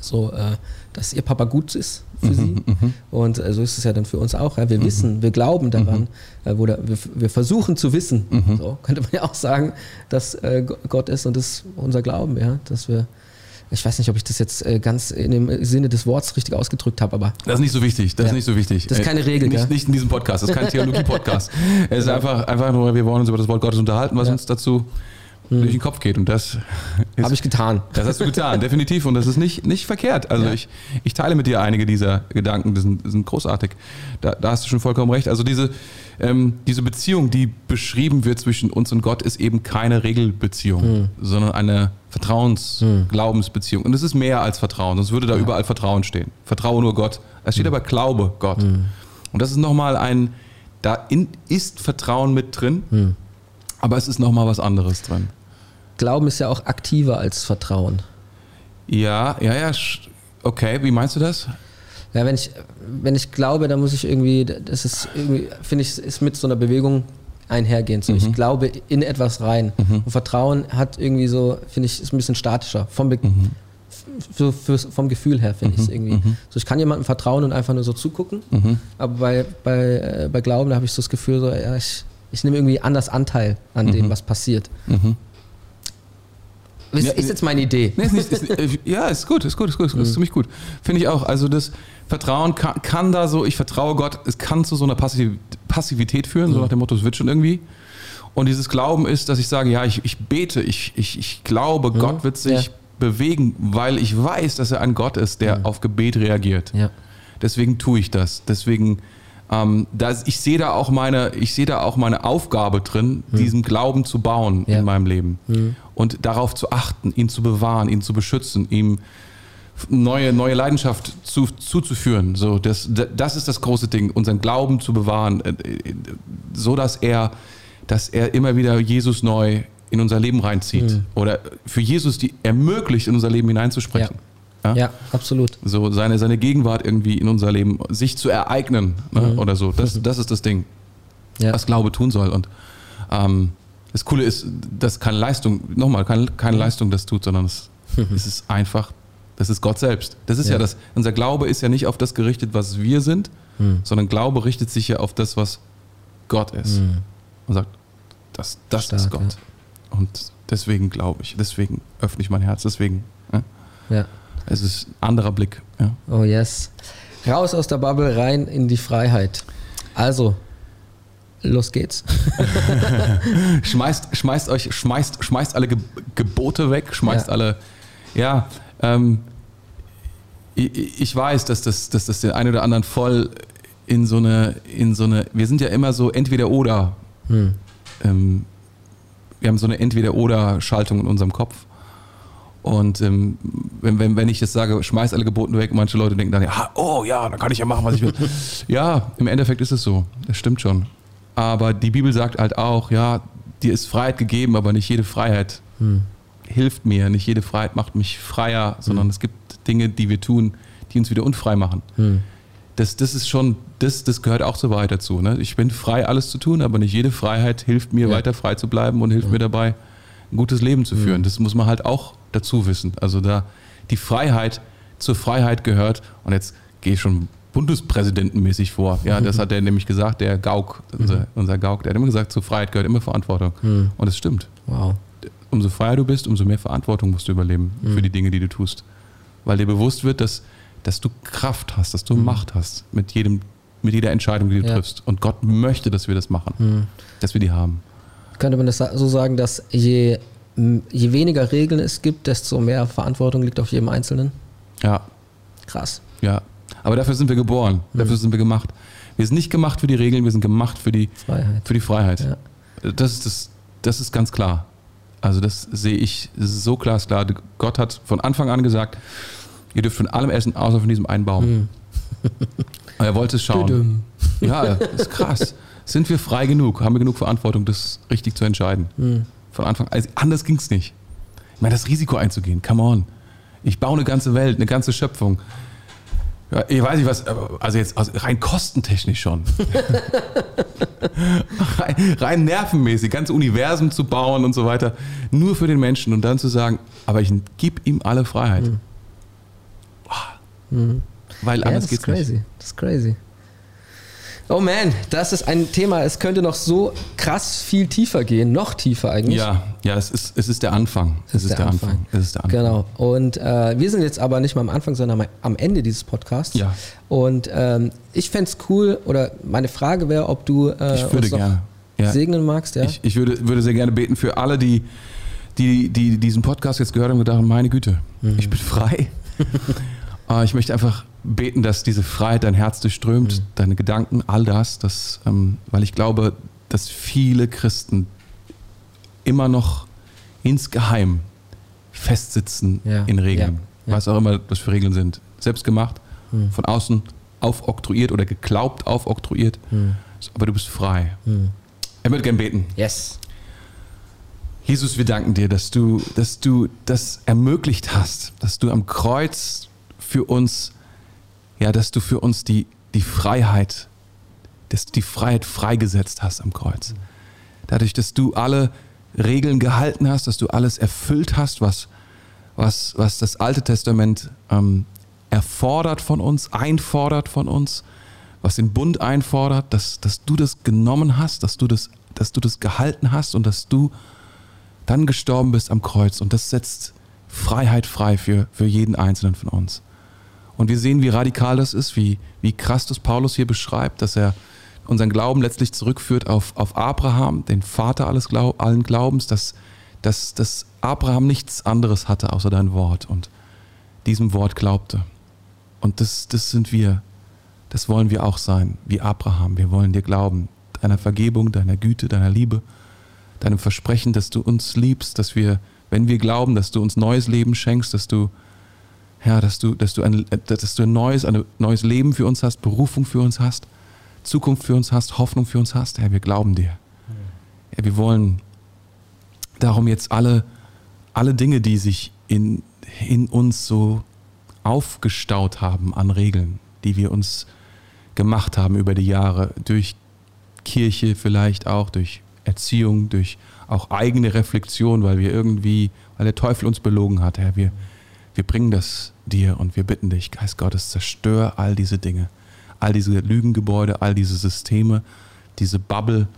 So, äh, dass ihr Papa gut ist für mhm, sie. Mhm. Und äh, so ist es ja dann für uns auch. Ja. Wir mhm. wissen, wir glauben daran, mhm. äh, oder wir, wir, versuchen zu wissen, mhm. so könnte man ja auch sagen, dass äh, Gott ist und das ist unser Glauben, ja, dass wir ich weiß nicht, ob ich das jetzt äh, ganz in dem Sinne des Wortes richtig ausgedrückt habe, aber. Das ist nicht so wichtig. Das ja. ist nicht so wichtig. Das ist keine Regel. Nicht, ja. nicht in diesem Podcast. Das ist kein [laughs] Theologie-Podcast. es ist einfach, einfach nur, wir wollen uns über das Wort Gottes unterhalten, was ja. uns dazu hm. durch den Kopf geht. Und das [laughs] habe ich getan. Das hast du getan, definitiv. Und das ist nicht, nicht verkehrt. Also ja. ich, ich teile mit dir einige dieser Gedanken, die sind, sind großartig. Da, da, hast du schon vollkommen recht. Also diese, ähm, diese Beziehung, die beschrieben wird zwischen uns und Gott, ist eben keine Regelbeziehung, hm. sondern eine Vertrauens-Glaubensbeziehung. Hm. Und es ist mehr als Vertrauen, sonst würde da ja. überall Vertrauen stehen. Vertraue nur Gott. Es steht hm. aber Glaube Gott. Hm. Und das ist nochmal ein, da in, ist Vertrauen mit drin, hm. aber es ist nochmal was anderes drin. Glauben ist ja auch aktiver als Vertrauen. Ja, ja, ja. Okay, wie meinst du das? Ja, wenn ich, wenn ich glaube, dann muss ich irgendwie, das ist irgendwie, finde ich, ist mit so einer Bewegung einhergehend. So, mhm. Ich glaube in etwas rein. Mhm. Und Vertrauen hat irgendwie so, finde ich, ist ein bisschen statischer. Vom, mhm. für, für, vom Gefühl her finde ich es mhm. irgendwie. Mhm. So, ich kann jemandem vertrauen und einfach nur so zugucken. Mhm. Aber bei, bei, äh, bei Glauben, da habe ich so das Gefühl, so, ja, ich, ich nehme irgendwie anders Anteil an dem, was passiert. Ist, ja, ist jetzt meine Idee. Nee, ist nicht, ist, äh, [laughs] ja, ist gut, ist gut, ist gut, ist, ist ziemlich gut. Finde ich auch. Also das Vertrauen kann, kann, da so, ich vertraue Gott, es kann zu so einer Passiv Passivität führen, mhm. so nach dem Motto, es wird schon irgendwie. Und dieses Glauben ist, dass ich sage, ja, ich, ich bete, ich, ich, ich glaube, mhm. Gott wird sich ja. bewegen, weil ich weiß, dass er ein Gott ist, der mhm. auf Gebet reagiert. Ja. Deswegen tue ich das. Deswegen ähm, das, ich sehe da auch meine, ich sehe da auch meine Aufgabe drin, hm. diesen Glauben zu bauen ja. in meinem Leben hm. und darauf zu achten, ihn zu bewahren, ihn zu beschützen, ihm neue, neue Leidenschaft zu, zuzuführen. So, das, das ist das große Ding, unseren Glauben zu bewahren, äh, äh, so dass er, dass er immer wieder Jesus neu in unser Leben reinzieht hm. oder für Jesus die ermöglicht, in unser Leben hineinzusprechen. Ja, ja absolut. So seine, seine Gegenwart irgendwie in unser Leben, sich zu ereignen ne? mhm. oder so. Das, [laughs] das ist das Ding, ja. was Glaube tun soll. Und ähm, das Coole ist, dass keine Leistung, nochmal, keine, keine mhm. Leistung das tut, sondern es, [laughs] es ist einfach, das ist Gott selbst. Das ist ja. ja. das, unser Glaube ist ja nicht auf das gerichtet, was wir sind, mhm. sondern Glaube richtet sich ja auf das, was Gott ist. Mhm. Und sagt, das, das Stark, ist Gott. Ja. Und deswegen glaube ich, deswegen öffne ich mein Herz, deswegen. Ja. ja. Es ist ein anderer Blick. Ja. Oh yes. Raus aus der Bubble, rein in die Freiheit. Also, los geht's. [laughs] schmeißt, schmeißt euch, schmeißt, schmeißt alle Gebote weg, schmeißt ja. alle, ja, ähm, ich, ich, weiß, dass das, dass das den einen oder anderen voll in so eine, in so eine, wir sind ja immer so entweder oder. Hm. Ähm, wir haben so eine Entweder-Oder-Schaltung in unserem Kopf. Und ähm, wenn, wenn, wenn ich jetzt sage, schmeiß alle Geboten weg, manche Leute denken dann, ja, oh ja, dann kann ich ja machen, was ich will. [laughs] ja, im Endeffekt ist es so. Das stimmt schon. Aber die Bibel sagt halt auch, ja, dir ist Freiheit gegeben, aber nicht jede Freiheit hm. hilft mir. Nicht jede Freiheit macht mich freier, sondern hm. es gibt Dinge, die wir tun, die uns wieder unfrei machen. Hm das, das ist schon, das, das gehört auch so weit dazu. Ne? Ich bin frei, alles zu tun, aber nicht jede Freiheit hilft mir, ja. weiter frei zu bleiben und hilft ja. mir dabei, ein gutes Leben zu führen. Mhm. Das muss man halt auch dazu wissen. Also da die Freiheit zur Freiheit gehört, und jetzt gehe ich schon bundespräsidentenmäßig vor. Ja, das hat er nämlich gesagt, der Gauk, unser, mhm. unser Gauk, der hat immer gesagt, zur Freiheit gehört immer Verantwortung. Mhm. Und es stimmt. Wow. Umso freier du bist, umso mehr Verantwortung musst du überleben mhm. für die Dinge, die du tust. Weil dir bewusst wird, dass dass du Kraft hast, dass du mhm. Macht hast mit jedem, mit jeder Entscheidung, die du ja. triffst. Und Gott möchte, dass wir das machen, mhm. dass wir die haben. Könnte man das so sagen, dass je, je weniger Regeln es gibt, desto mehr Verantwortung liegt auf jedem Einzelnen? Ja. Krass. Ja. Aber dafür sind wir geboren, mhm. dafür sind wir gemacht. Wir sind nicht gemacht für die Regeln, wir sind gemacht für die Freiheit. Für die Freiheit. Ja. Das, ist das, das ist ganz klar. Also das sehe ich so glasklar. Gott hat von Anfang an gesagt, Ihr dürft von allem essen, außer von diesem einen Baum. Mhm. er wollte es schauen. Ja, ist krass. Sind wir frei genug? Haben wir genug Verantwortung, das richtig zu entscheiden? Mhm. Von Anfang an. Also anders ging es nicht. Ich meine, das Risiko einzugehen, come on. Ich baue eine ganze Welt, eine ganze Schöpfung. Ja, ich weiß nicht was, also jetzt rein kostentechnisch schon. [laughs] rein, rein, nervenmäßig, ganze Universum zu bauen und so weiter, nur für den Menschen und dann zu sagen, aber ich gebe ihm alle Freiheit. Mhm. Weil anders ja, geht's crazy. nicht. Das ist crazy. Oh man, das ist ein Thema, es könnte noch so krass viel tiefer gehen, noch tiefer eigentlich. Ja, ja, es ist, es ist der Anfang. Es, es ist, der, der Anfang. Anfang. Es ist der Anfang. Genau. Und äh, wir sind jetzt aber nicht mal am Anfang, sondern am Ende dieses Podcasts. Ja. Und ähm, ich fände es cool, oder meine Frage wäre, ob du äh, ich würde gerne. Ja. segnen magst. Ja? Ich, ich, würde, würde sehr gerne beten für alle, die, die, die diesen Podcast jetzt gehört haben und gedacht haben, meine Güte, mhm. ich bin frei. Ah, [laughs] ich möchte einfach beten, dass diese Freiheit dein Herz durchströmt, mhm. deine Gedanken, all das, das ähm, weil ich glaube, dass viele Christen immer noch insgeheim festsitzen ja. in Regeln, ja. Ja. was auch immer das für Regeln sind. Selbstgemacht, mhm. von außen aufoktroyiert oder geglaubt aufoktroyiert, mhm. aber du bist frei. Mhm. Er würde gerne beten. Yes. Jesus, wir danken dir, dass du, dass du das ermöglicht hast, dass du am Kreuz für uns, ja, dass du für uns die, die Freiheit, dass du die Freiheit freigesetzt hast am Kreuz. Dadurch, dass du alle Regeln gehalten hast, dass du alles erfüllt hast, was, was, was das Alte Testament ähm, erfordert von uns, einfordert von uns, was den Bund einfordert, dass, dass du das genommen hast, dass du das, dass du das gehalten hast und dass du dann gestorben bist am Kreuz. Und das setzt Freiheit frei für, für jeden Einzelnen von uns. Und wir sehen, wie radikal das ist, wie, wie krass das Paulus hier beschreibt, dass er unseren Glauben letztlich zurückführt auf, auf Abraham, den Vater alles Glaub, allen Glaubens, dass, dass, dass Abraham nichts anderes hatte außer dein Wort und diesem Wort glaubte. Und das, das sind wir. Das wollen wir auch sein, wie Abraham. Wir wollen dir glauben, deiner Vergebung, deiner Güte, deiner Liebe, deinem Versprechen, dass du uns liebst, dass wir, wenn wir glauben, dass du uns neues Leben schenkst, dass du Herr, dass du, dass du ein, dass du ein neues, ein neues Leben für uns hast, Berufung für uns hast, Zukunft für uns hast, Hoffnung für uns hast. Herr, wir glauben dir. Herr, wir wollen darum jetzt alle, alle Dinge, die sich in, in uns so aufgestaut haben an Regeln, die wir uns gemacht haben über die Jahre, durch Kirche vielleicht auch, durch Erziehung, durch auch eigene Reflexion, weil wir irgendwie, weil der Teufel uns belogen hat, Herr, wir, wir bringen das dir und wir bitten dich, Geist Gottes, zerstör all diese Dinge, all diese Lügengebäude, all diese Systeme, diese Bubble,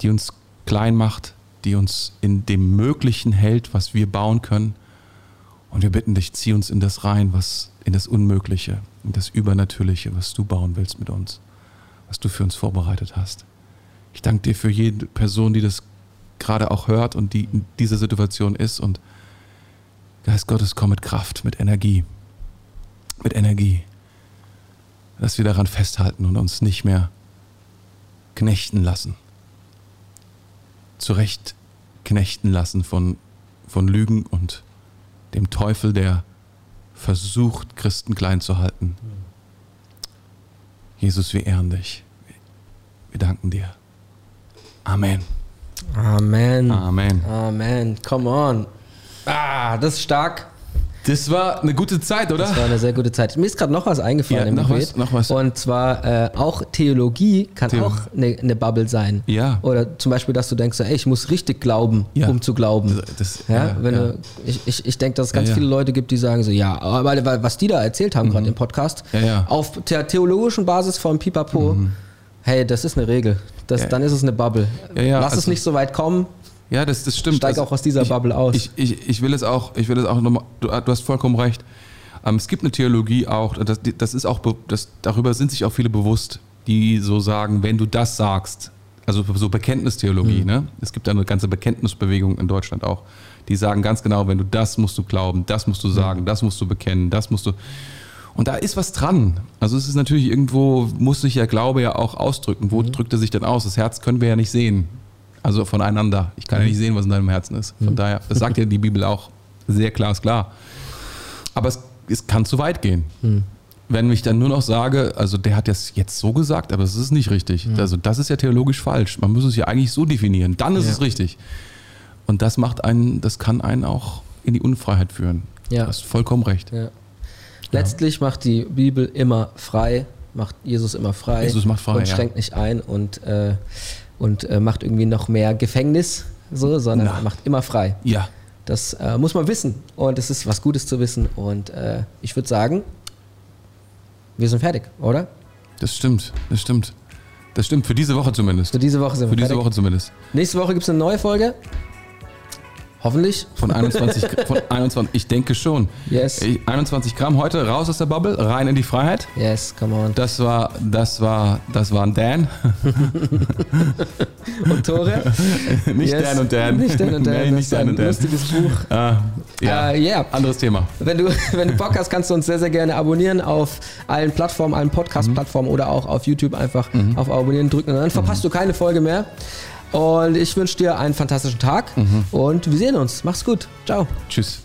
die uns klein macht, die uns in dem Möglichen hält, was wir bauen können. Und wir bitten dich, zieh uns in das rein, was in das Unmögliche, in das Übernatürliche, was du bauen willst mit uns, was du für uns vorbereitet hast. Ich danke dir für jede Person, die das gerade auch hört und die in dieser Situation ist. Und Geist Gottes, komm mit Kraft, mit Energie, mit Energie, dass wir daran festhalten und uns nicht mehr knechten lassen, zurecht knechten lassen von, von Lügen und dem Teufel, der versucht, Christen klein zu halten. Jesus, wir ehren dich. Wir danken dir. Amen. Amen. Amen. Amen. Come on. Ah, das ist stark. Das war eine gute Zeit, oder? Das war eine sehr gute Zeit. Mir ist gerade noch was eingefallen Ja, im noch Gebet. was, noch was. Und zwar äh, auch Theologie kann Theo- auch eine, eine Bubble sein. Ja. Oder zum Beispiel, dass du denkst, ey, ich muss richtig glauben, Ja. um zu glauben. Das- das- ja, ja, wenn. Du, ich, ich, ich denke, dass es ganz viele Leute gibt, die sagen so, ja, aber weil, weil, was die da erzählt haben gerade im Podcast, auf der theologischen Basis von Pipapo, hey, das ist eine Regel. Das. Dann ist es eine Bubble. Ja, ja, Lass es also- nicht so weit kommen, Ja, das, das stimmt. steig Also auch aus dieser ich, Bubble aus. Ich, ich, ich will es auch, ich will es auch nochmal, du, du hast vollkommen recht. Ähm, es gibt eine Theologie auch, das, das ist auch, das, darüber sind sich auch viele bewusst, die so sagen, wenn du das sagst, also so Mhm. Bekenntnistheologie, ne? Es gibt eine ganze Bekenntnisbewegung in Deutschland auch, die sagen ganz genau, wenn du das musst du glauben, das musst du Mhm. sagen, das musst du bekennen, das musst du. Und da ist was dran. Also es ist natürlich irgendwo, muss sich ja Glaube ja auch ausdrücken. Wo Mhm. drückt er sich denn aus? Das Herz können wir ja nicht sehen. Also voneinander. Ich kann ja nicht sehen, was in deinem Herzen ist. Von daher, das sagt ja die Bibel auch sehr glasklar. Aber es, es kann zu weit gehen. Wenn ich dann nur noch sage, also der hat das jetzt so gesagt, aber es ist nicht richtig. Also das ist ja theologisch falsch. Man muss es ja eigentlich so definieren. Dann ist Ja. es richtig. Und das macht einen, das kann einen auch in die Unfreiheit führen. Ja. Du hast vollkommen recht. Ja. Letztlich macht die Bibel immer frei, macht Jesus immer frei. Jesus macht frei, Und ja. schränkt nicht ein und, äh, und äh, macht irgendwie noch mehr Gefängnis, so, sondern Na. macht immer frei. Ja. Das äh, muss man wissen und es ist was Gutes zu wissen. Und äh, ich würde sagen, wir sind fertig, oder? Das stimmt, das stimmt. Das stimmt, für diese Woche zumindest. Für diese Woche sind Für wir diese fertig. Woche zumindest. Nächste Woche gibt es eine neue Folge. Hoffentlich. Von 21, von 21 ich denke schon. Yes. Ich- 21 Gramm heute raus aus der Bubble, rein in die Freiheit. Yes, come on. Das war, das war, das waren Dan. [laughs] Und Tore? [laughs] nicht Yes. Dan und Dan. Nicht Dan und Dan. Nee, nicht Dan ein und Dan. lustiges Buch. Ah, ja. Äh, yeah. Anderes Thema. Wenn du, [laughs] wenn du Bock hast, kannst du uns sehr, sehr gerne abonnieren auf allen Plattformen, allen Podcast-Plattformen oder auch auf YouTube einfach auf Abonnieren drücken. Und dann verpasst du keine Folge mehr. Und ich wünsche dir einen fantastischen Tag und wir sehen uns. Mach's gut. Ciao. Tschüss.